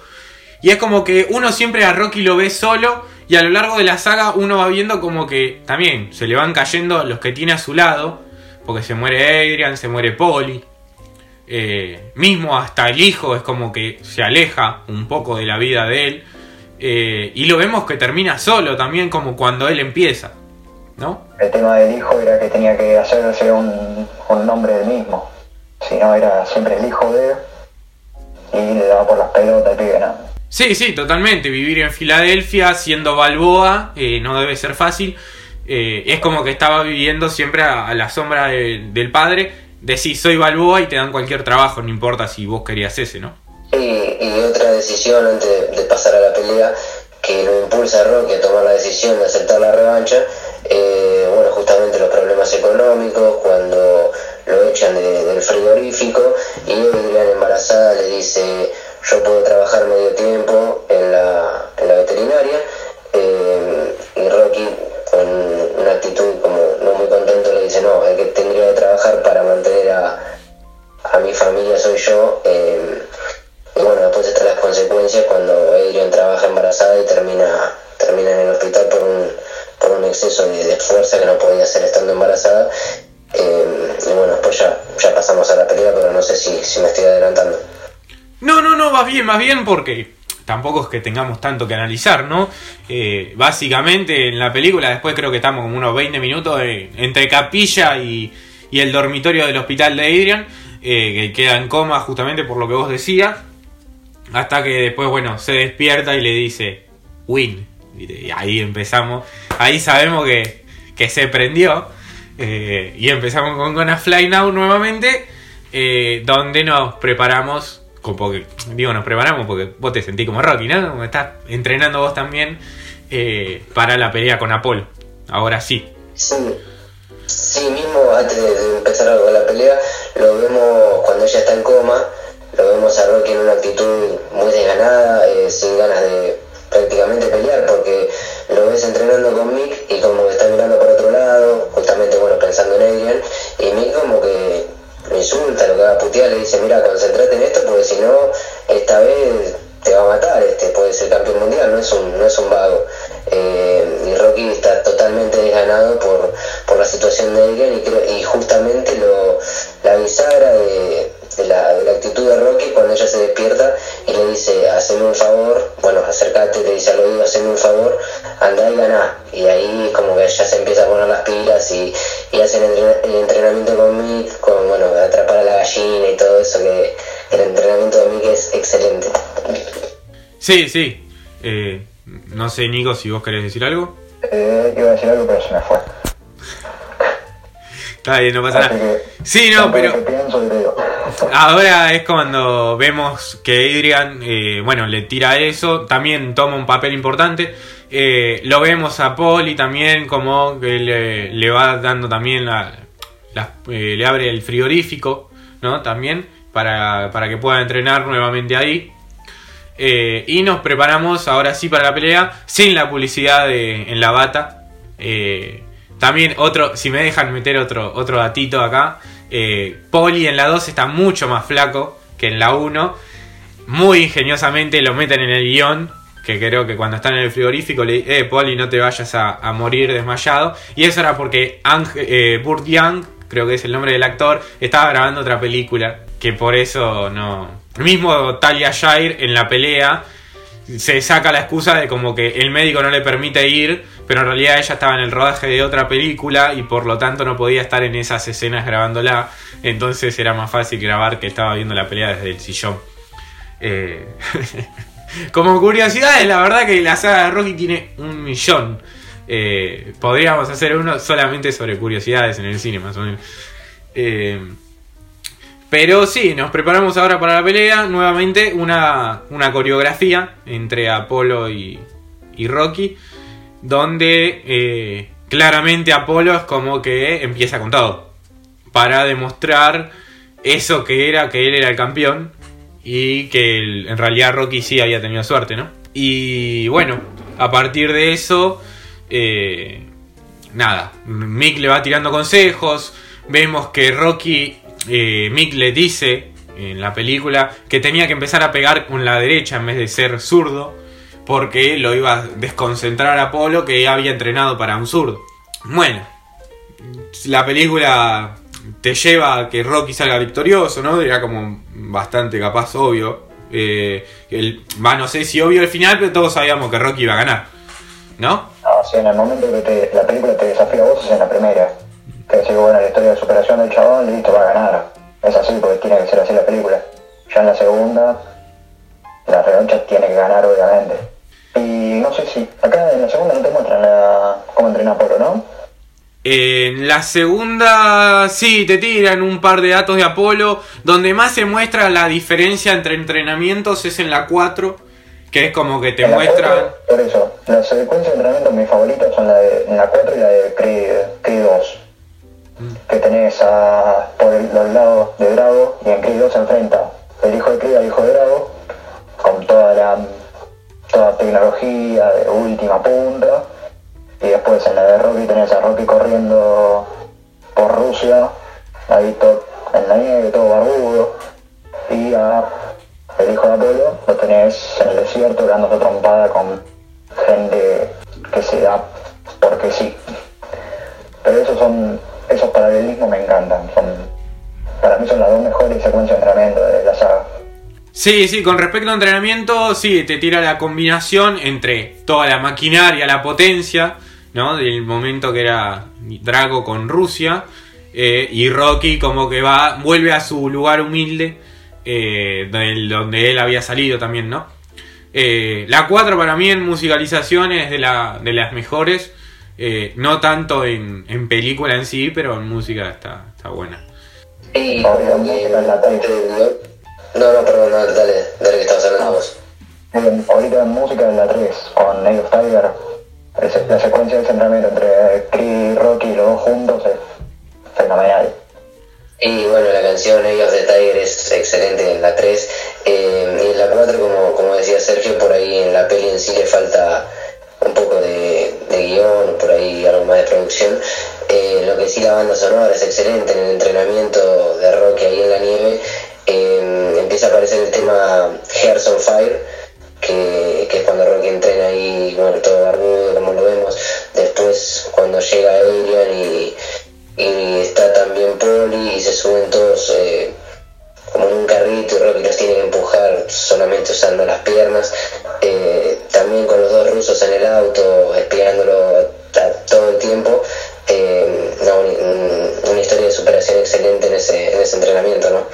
Y es como que uno siempre a Rocky lo ve solo y a lo largo de la saga uno va viendo como que también se le van cayendo los que tiene a su lado, porque se muere Adrian, se muere Polly. Eh, mismo hasta el hijo es como que se aleja un poco de la vida de él. Eh, y lo vemos que termina solo también como cuando él empieza, ¿no? El tema del hijo era que tenía que hacerse un, un nombre del mismo. Si no, era siempre el hijo de él y le daba por las pelotas y pibe, ¿no? Sí, sí, totalmente. Vivir en Filadelfia siendo Balboa eh, no debe ser fácil. Eh, es como que estaba viviendo siempre a, a la sombra de- del padre. Decís, soy Balboa y te dan cualquier trabajo, no importa si vos querías ese, ¿no? Y, otra decisión antes de, pasar a la pelea que lo impulsa a Rocky a tomar la decisión de aceptar la revancha, eh, bueno, justamente los problemas económicos, cuando lo echan de- del frigorífico y Adrian embarazada le dice yo puedo trabajar medio tiempo en la, en la veterinaria eh, y Rocky con una actitud como no muy contento le dice no, el que tendría que trabajar para mantener a, a mi familia soy yo. eh, y bueno, después están las consecuencias cuando Adrian trabaja embarazada y termina, termina en el hospital por un, por un exceso de, de fuerza que no podía hacer estando embarazada. Eh, y bueno, después ya, ya pasamos a la pelea, pero no sé si, si me estoy adelantando. No, no, no, vas bien, vas bien porque tampoco es que tengamos tanto que analizar, ¿no? Eh, básicamente en la película después creo que estamos como unos 20 minutos entre capilla y, y el dormitorio del hospital de Adrian, eh, que queda en coma justamente por lo que vos decías, hasta que después, bueno, se despierta y le dice, win. Y ahí empezamos, ahí sabemos que, que se prendió. eh, y empezamos con Gonna Fly Now nuevamente, eh, donde nos preparamos, digo nos preparamos porque vos te sentís como Rocky, ¿no? Como estás entrenando vos también eh, para la pelea con Apolo. Ahora sí. Sí, sí, mismo antes de, de empezar con la pelea, lo vemos cuando ella está en coma, lo vemos a Rocky en una actitud muy desganada, eh, sin ganas de prácticamente pelear, porque lo ves entrenando con Mick y como que está mirando por otro lado, justamente bueno pensando en Adrian, y Mick como que lo insulta, lo que va a putear, le dice, mira, concentrate en esto porque si no, esta vez te va a matar, este puede ser campeón mundial, no es un, no es un vago. Eh, Rocky está totalmente desganado por, por la situación de Adrian y, creo- y justamente lo, la bisagra de, la, de la actitud de Rocky cuando ella se despierta y le dice, haceme un favor, bueno, acércate, le dice al oído, haceme un favor, anda y ganá. Y ahí como que ya se empieza a poner las pilas y, y hace el, entrena- el entrenamiento con Mick, con, bueno, atrapar a la gallina y todo eso, que el entrenamiento de Mick es excelente. Sí, sí. Eh, no sé, Nico, si vos querés decir algo. Eh, iba a decir algo, pero se me fue. <laughs> Está bien, no pasa Así nada. que, Sí, no, pero... <laughs> Ahora es cuando vemos que Adrian, eh, bueno, le tira eso, también toma un papel importante. Eh, lo vemos a Polly también como que le, le va dando también la, la- eh, le abre el frigorífico, ¿no? También para, para que pueda entrenar nuevamente ahí. Eh, y nos preparamos ahora sí para la pelea sin la publicidad en la bata. Eh, también otro, si me dejan meter otro, otro datito acá, Eh, Poli en la 2 está mucho más flaco que en la 1. Muy ingeniosamente lo meten en el guion. Que creo que cuando están en el frigorífico le eh, Poli, no te vayas a, a morir desmayado. Y eso era porque Ang- eh, Burt Young, creo que es el nombre del actor, estaba grabando otra película. Que por eso no. Mismo Talia Shire en la pelea se saca la excusa de como que el médico no le permite ir, pero en realidad ella estaba en el rodaje de otra película y por lo tanto no podía estar en esas escenas grabándola. Entonces era más fácil grabar que estaba viendo la pelea desde el sillón. Eh, <laughs> como curiosidades, la verdad que la saga de Rocky tiene un millón. Eh, podríamos hacer uno solamente sobre curiosidades en el cine, más o menos. Eh, pero sí, nos preparamos ahora para la pelea. Nuevamente una, una coreografía entre Apolo y, Rocky. Donde eh, claramente Apolo es como que empieza con todo. Para demostrar eso que era, que él era el campeón. Y que el- en realidad Rocky sí había tenido suerte, ¿no? Y bueno, a partir de eso... eh, nada, Mick le va tirando consejos. Vemos que Rocky, eh, Mick le dice en la película que tenía que empezar a pegar con la derecha en vez de ser zurdo. Porque lo iba a desconcentrar a Apolo que había entrenado para un zurdo. Bueno, la película te lleva a que Rocky salga victorioso, ¿no? Era como bastante capaz obvio. Eh, el, no sé si obvio al final, pero todos sabíamos que Rocky iba a ganar. ¿No? No, sí, en el momento que te- la película te desafía a vos es en la primera. Que decís, bueno, la historia de superación del chabón, listo, va a ganar. Es así porque tiene que ser así la película. Ya en la segunda, la revancha tiene que ganar, obviamente. Y no sé si, acá en la segunda no te muestran la, cómo entrena Apolo, ¿no? En la segunda, sí, te tiran un par de datos de Apolo. Donde más se muestra la diferencia entre entrenamientos es en la 4. Que es como que te cuatro, por eso, las secuencias de entrenamiento mis favoritas son la de en la 4 y la de Creed, Creed 2. Que tenés a, por los lados de Drago y en Creed 2 se enfrenta el hijo de Creed al hijo de Drago con toda la toda tecnología de última punta. Y después en la de Rocky tenés a Rocky corriendo por Rusia, ahí todo en la nieve, todo barbudo. Y a el hijo de Apolo lo tenés en el desierto dando trompada con gente que se da porque sí. Pero esos son, esos paralelismos me encantan. Son, para mí son las dos mejores secuencias de entrenamiento de la saga. Sí, sí, con respecto a entrenamiento, sí, te tira la combinación entre toda la maquinaria, la potencia, ¿no? Del momento que era Drago con Rusia. eh, y Rocky como que va, vuelve a su lugar humilde, eh, donde él había salido también, ¿no? Eh, la 4 para mí en musicalización es de, la, de las mejores. Eh, no tanto en, en película en sí, pero en música está, está buena. Y tres. No, no, perdón, no, dale, dale que estabas hablando vos. Bien, ahorita en música de la 3 con of Tiger, la secuencia de ese entrenamiento entre Creed y Rocky los dos juntos es fenomenal. Y bueno, la canción of the Tiger es excelente en la 3. eh, y en la 4, como, como decía Sergio, por ahí en la peli en sí le falta un poco de, de guion, por ahí algo más de producción. Eh, lo que sí, la banda sonora es excelente en el entrenamiento de Rocky ahí en la nieve. eh, empieza a aparecer el tema Hearts on Fire, que, que es cuando Rocky entrena ahí, bueno, todo barbudo, como lo vemos. Después, cuando llega Adrian y, y está también Poli y se suben todos eh, como un carrito y los tiene que empujar solamente usando las piernas. Eh, también con los dos rusos en el auto, espiándolo todo el tiempo. Eh, una historia de superación excelente en ese, en ese entrenamiento, ¿no?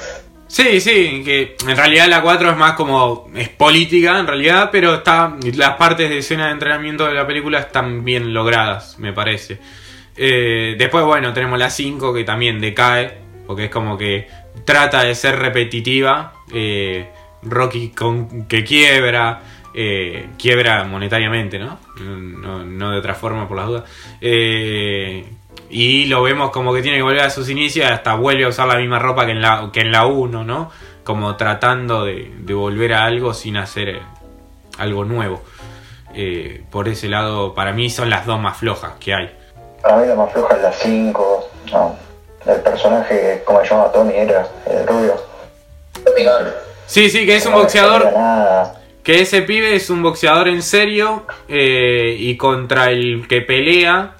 Sí, sí, que en realidad la 4 es más como. es política en realidad, pero está. las partes de escena de entrenamiento de la película están bien logradas, me parece. Eh, después, bueno, tenemos la 5 que también decae, porque es como que trata de ser repetitiva. eh, Rocky con, que quiebra, eh, quiebra monetariamente, ¿no? ¿no? de otra forma, por las dudas. Eh, y lo vemos como que tiene que volver a sus inicios, hasta vuelve a usar la misma ropa que en la, que en la 1, ¿no? Como tratando de, volver a algo sin hacer algo nuevo. Por ese lado, para mí son las dos más flojas que hay. La más floja es la 5, no. El personaje, como se llamaba Tommy, era el rubio. Tommy Gunn. Sí, sí, que es un No boxeador. Que ese pibe es un boxeador en serio eh, y contra el que pelea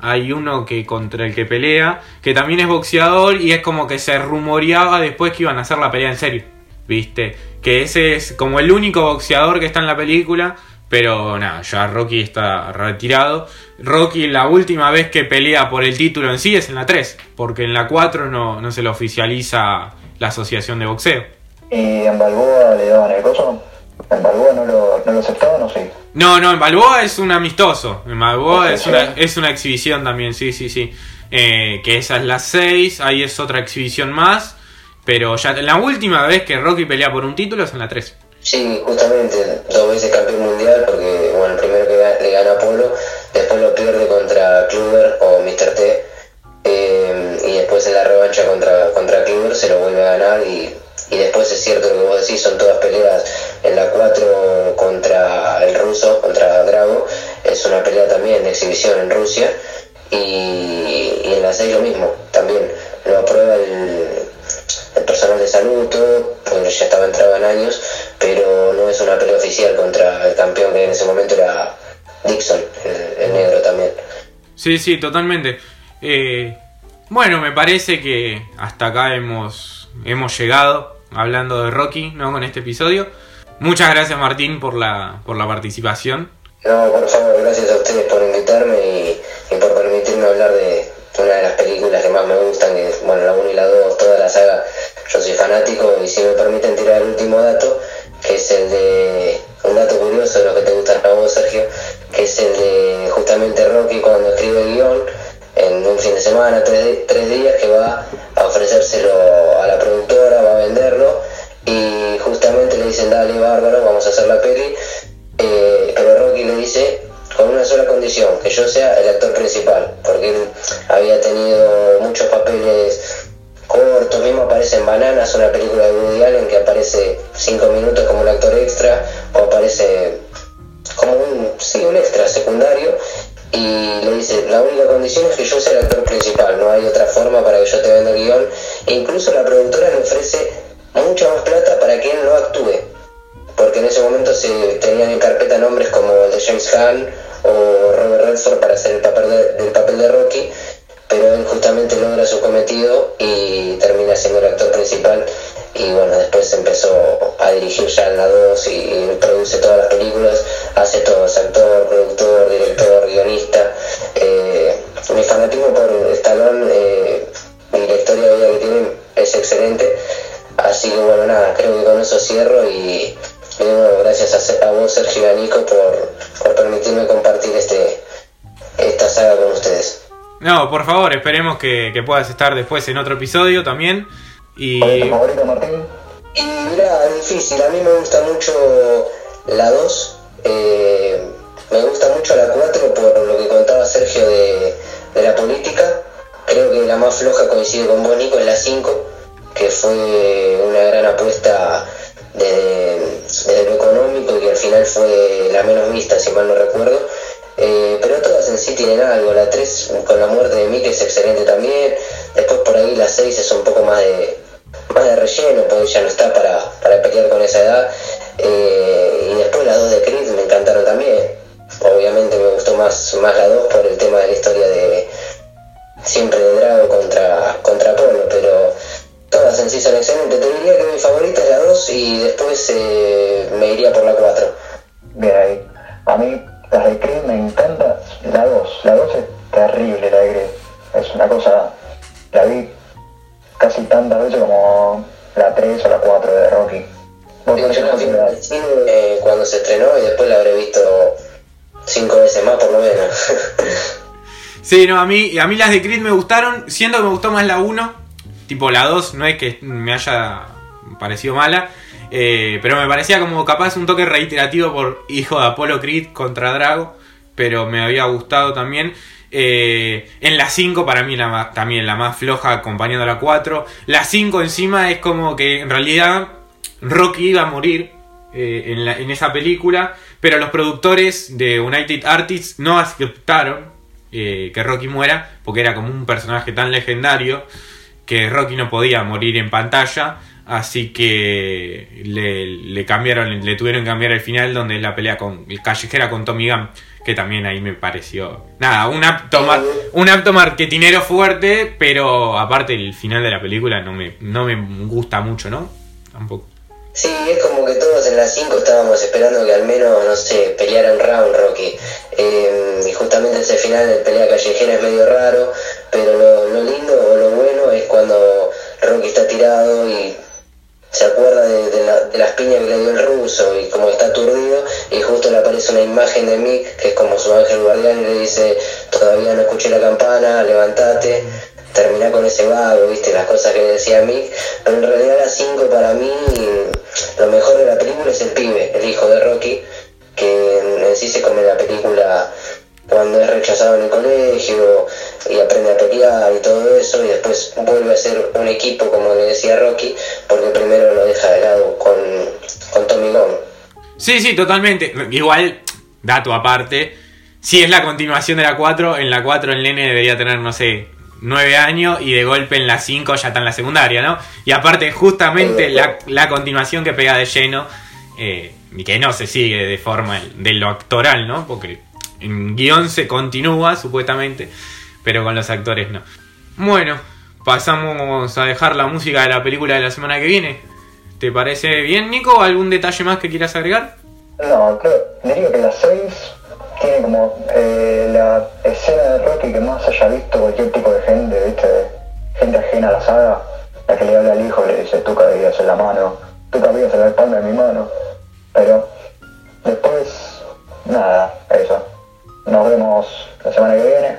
hay uno que contra el que pelea que también es boxeador y es como que se rumoreaba después que iban a hacer la pelea en serio, ¿viste? Que ese es como el único boxeador que está en la película, pero nada, ya Rocky está retirado. Rocky la última vez que pelea por el título en sí es en la 3, porque en la 4 no, no se le oficializa la asociación de boxeo. Y en Balboa le daban el coso. En Balboa no lo, no lo aceptaban, o sí. No, no, en Balboa es un amistoso. En Balboa es una, es una exhibición también, sí, sí, sí. Eh, que esa es la 6, ahí es otra exhibición más. Pero ya la última vez que Rocky pelea por un título es en la 3. Sí, justamente, dos veces campeón mundial, porque bueno, el primero que le gana Polo, después lo pierde contra Kluber o Mr. T, eh, y después en la revancha contra, contra Kluber se lo vuelve a ganar, y, y después es cierto lo que vos decís, son todas peleas en la 4 contra el ruso, contra Drago, es una pelea también de exhibición en Rusia, y, y en la 6 lo mismo, también lo aprueba el personal de salud, todo, porque ya estaba entrado en años, pero no es una pelea oficial contra el campeón que en ese momento era Dixon, el, el negro también. Sí, sí, totalmente. Eh, bueno, me parece que hasta acá hemos, hemos llegado hablando de Rocky, ¿no? Con este episodio. Muchas gracias Martín por la, por la participación. No, por favor, gracias a ustedes por invitarme y, y por permitirme hablar de una de las películas que más me gustan, que es, bueno, la 1 y la 2, toda la saga, yo soy fanático y si me permiten tirar el último dato, que es el de, un dato curioso de lo que te gusta a vos, Sergio, que es el de justamente Rocky cuando escribe el guion, en un fin de semana, tres, tres días, que va a ofrecérselo a la productora, va a venderlo, y justamente le dicen, dale, bárbaro, vamos a hacer la peli, eh, pero Rocky le dice con una sola condición, que yo sea el actor principal, porque él había tenido muchos papeles cortos, mismo aparece en Bananas, una película de Woody Allen que aparece cinco minutos como un actor extra, o aparece como un, sí, un extra secundario, y le dice, la única condición es que yo sea el actor principal, no hay otra forma para que yo te venda el guion, e incluso la productora le ofrece mucha más plata para que él no actúe, porque en ese momento se tenían en carpeta nombres como el de James Caan o Robert Redford para hacer el papel de, el papel de Rocky, pero él justamente logra su cometido y termina siendo el actor principal y bueno, después empezó a dirigir ya en la 2 y, produce todas las películas, hace todo, actor, productor, director, guionista. Eh, mi fanatismo por Stallone eh, Por favor, esperemos que, que puedas estar después en otro episodio también. Y ¿Cuál es tu favorito, Martín? Y mira, es difícil, a mí me gusta mucho la 2, a mí, a mí las de Creed me gustaron. Siento que me gustó más la 1. Tipo la 2, no es que me haya parecido mala. eh, pero me parecía como capaz un toque reiterativo por hijo de Apolo Creed contra Drago. Pero me había gustado también. Eh, en la 5 para mí la más- también la más floja acompañando a la 4. La 5 encima es como que en realidad Rocky iba a morir eh, en esa película. Pero los productores de United Artists no aceptaron eh, que Rocky muera, porque era como un personaje tan legendario que Rocky no podía morir en pantalla, así que le, cambiaron, le tuvieron que cambiar el final donde es la pelea con el callejera con Tommy Gunn, que también ahí me pareció nada, un apto, un apto fuerte, pero aparte el final de la película no me, no me gusta mucho, ¿no? Tampoco. Sí, es como que todos en las 5 estábamos esperando que al menos, no sé, peleara un round Rocky. Eh, y justamente ese final de pelea callejera es medio raro, pero lo, lindo o lo bueno es cuando Rocky está tirado y se acuerda de, las piñas que le dio el ruso y como está aturdido y justo le aparece una imagen de Mick que es como su ángel guardián y le dice todavía no escuché la campana, levántate terminar con ese vago, viste, las cosas que decía Mick, pero en realidad las 5 para mí, lo mejor de la película es el pibe, el hijo de Rocky, que en sí se come la película cuando es rechazado en el colegio y aprende a pelear y todo eso y después vuelve a ser un equipo como le decía Rocky porque primero lo deja de lado con, con Tommy Gunn. Sí, sí, totalmente. Igual, dato aparte, si es la continuación de la 4, en la 4 el nene debería tener, no sé, 9 años y de golpe en la 5 ya está en la secundaria, ¿no? Y aparte, justamente la, continuación que pega de lleno, eh, y que no se sigue de forma de lo actoral, ¿no? Porque en guion se continúa, supuestamente, pero con los actores no. Bueno, pasamos a dejar la música de la película de la semana que viene. ¿Te parece bien, Nico? ¿Algún detalle más que quieras agregar? No, creo, diría que las 6 tiene como eh, la escena de Rocky que más haya visto cualquier tipo de gente, ¿viste? Gente ajena a la saga, la que le habla al hijo le dice, tú cabías en la mano, tú cabías en la espalda de mi mano. Pero después, nada, eso. Nos vemos la semana que viene.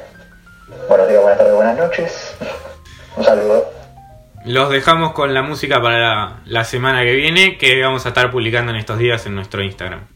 Buenos días, buenas tardes, buenas noches. <laughs> Un saludo. Los dejamos con la música para la semana que viene que vamos a estar publicando en estos días en nuestro Instagram.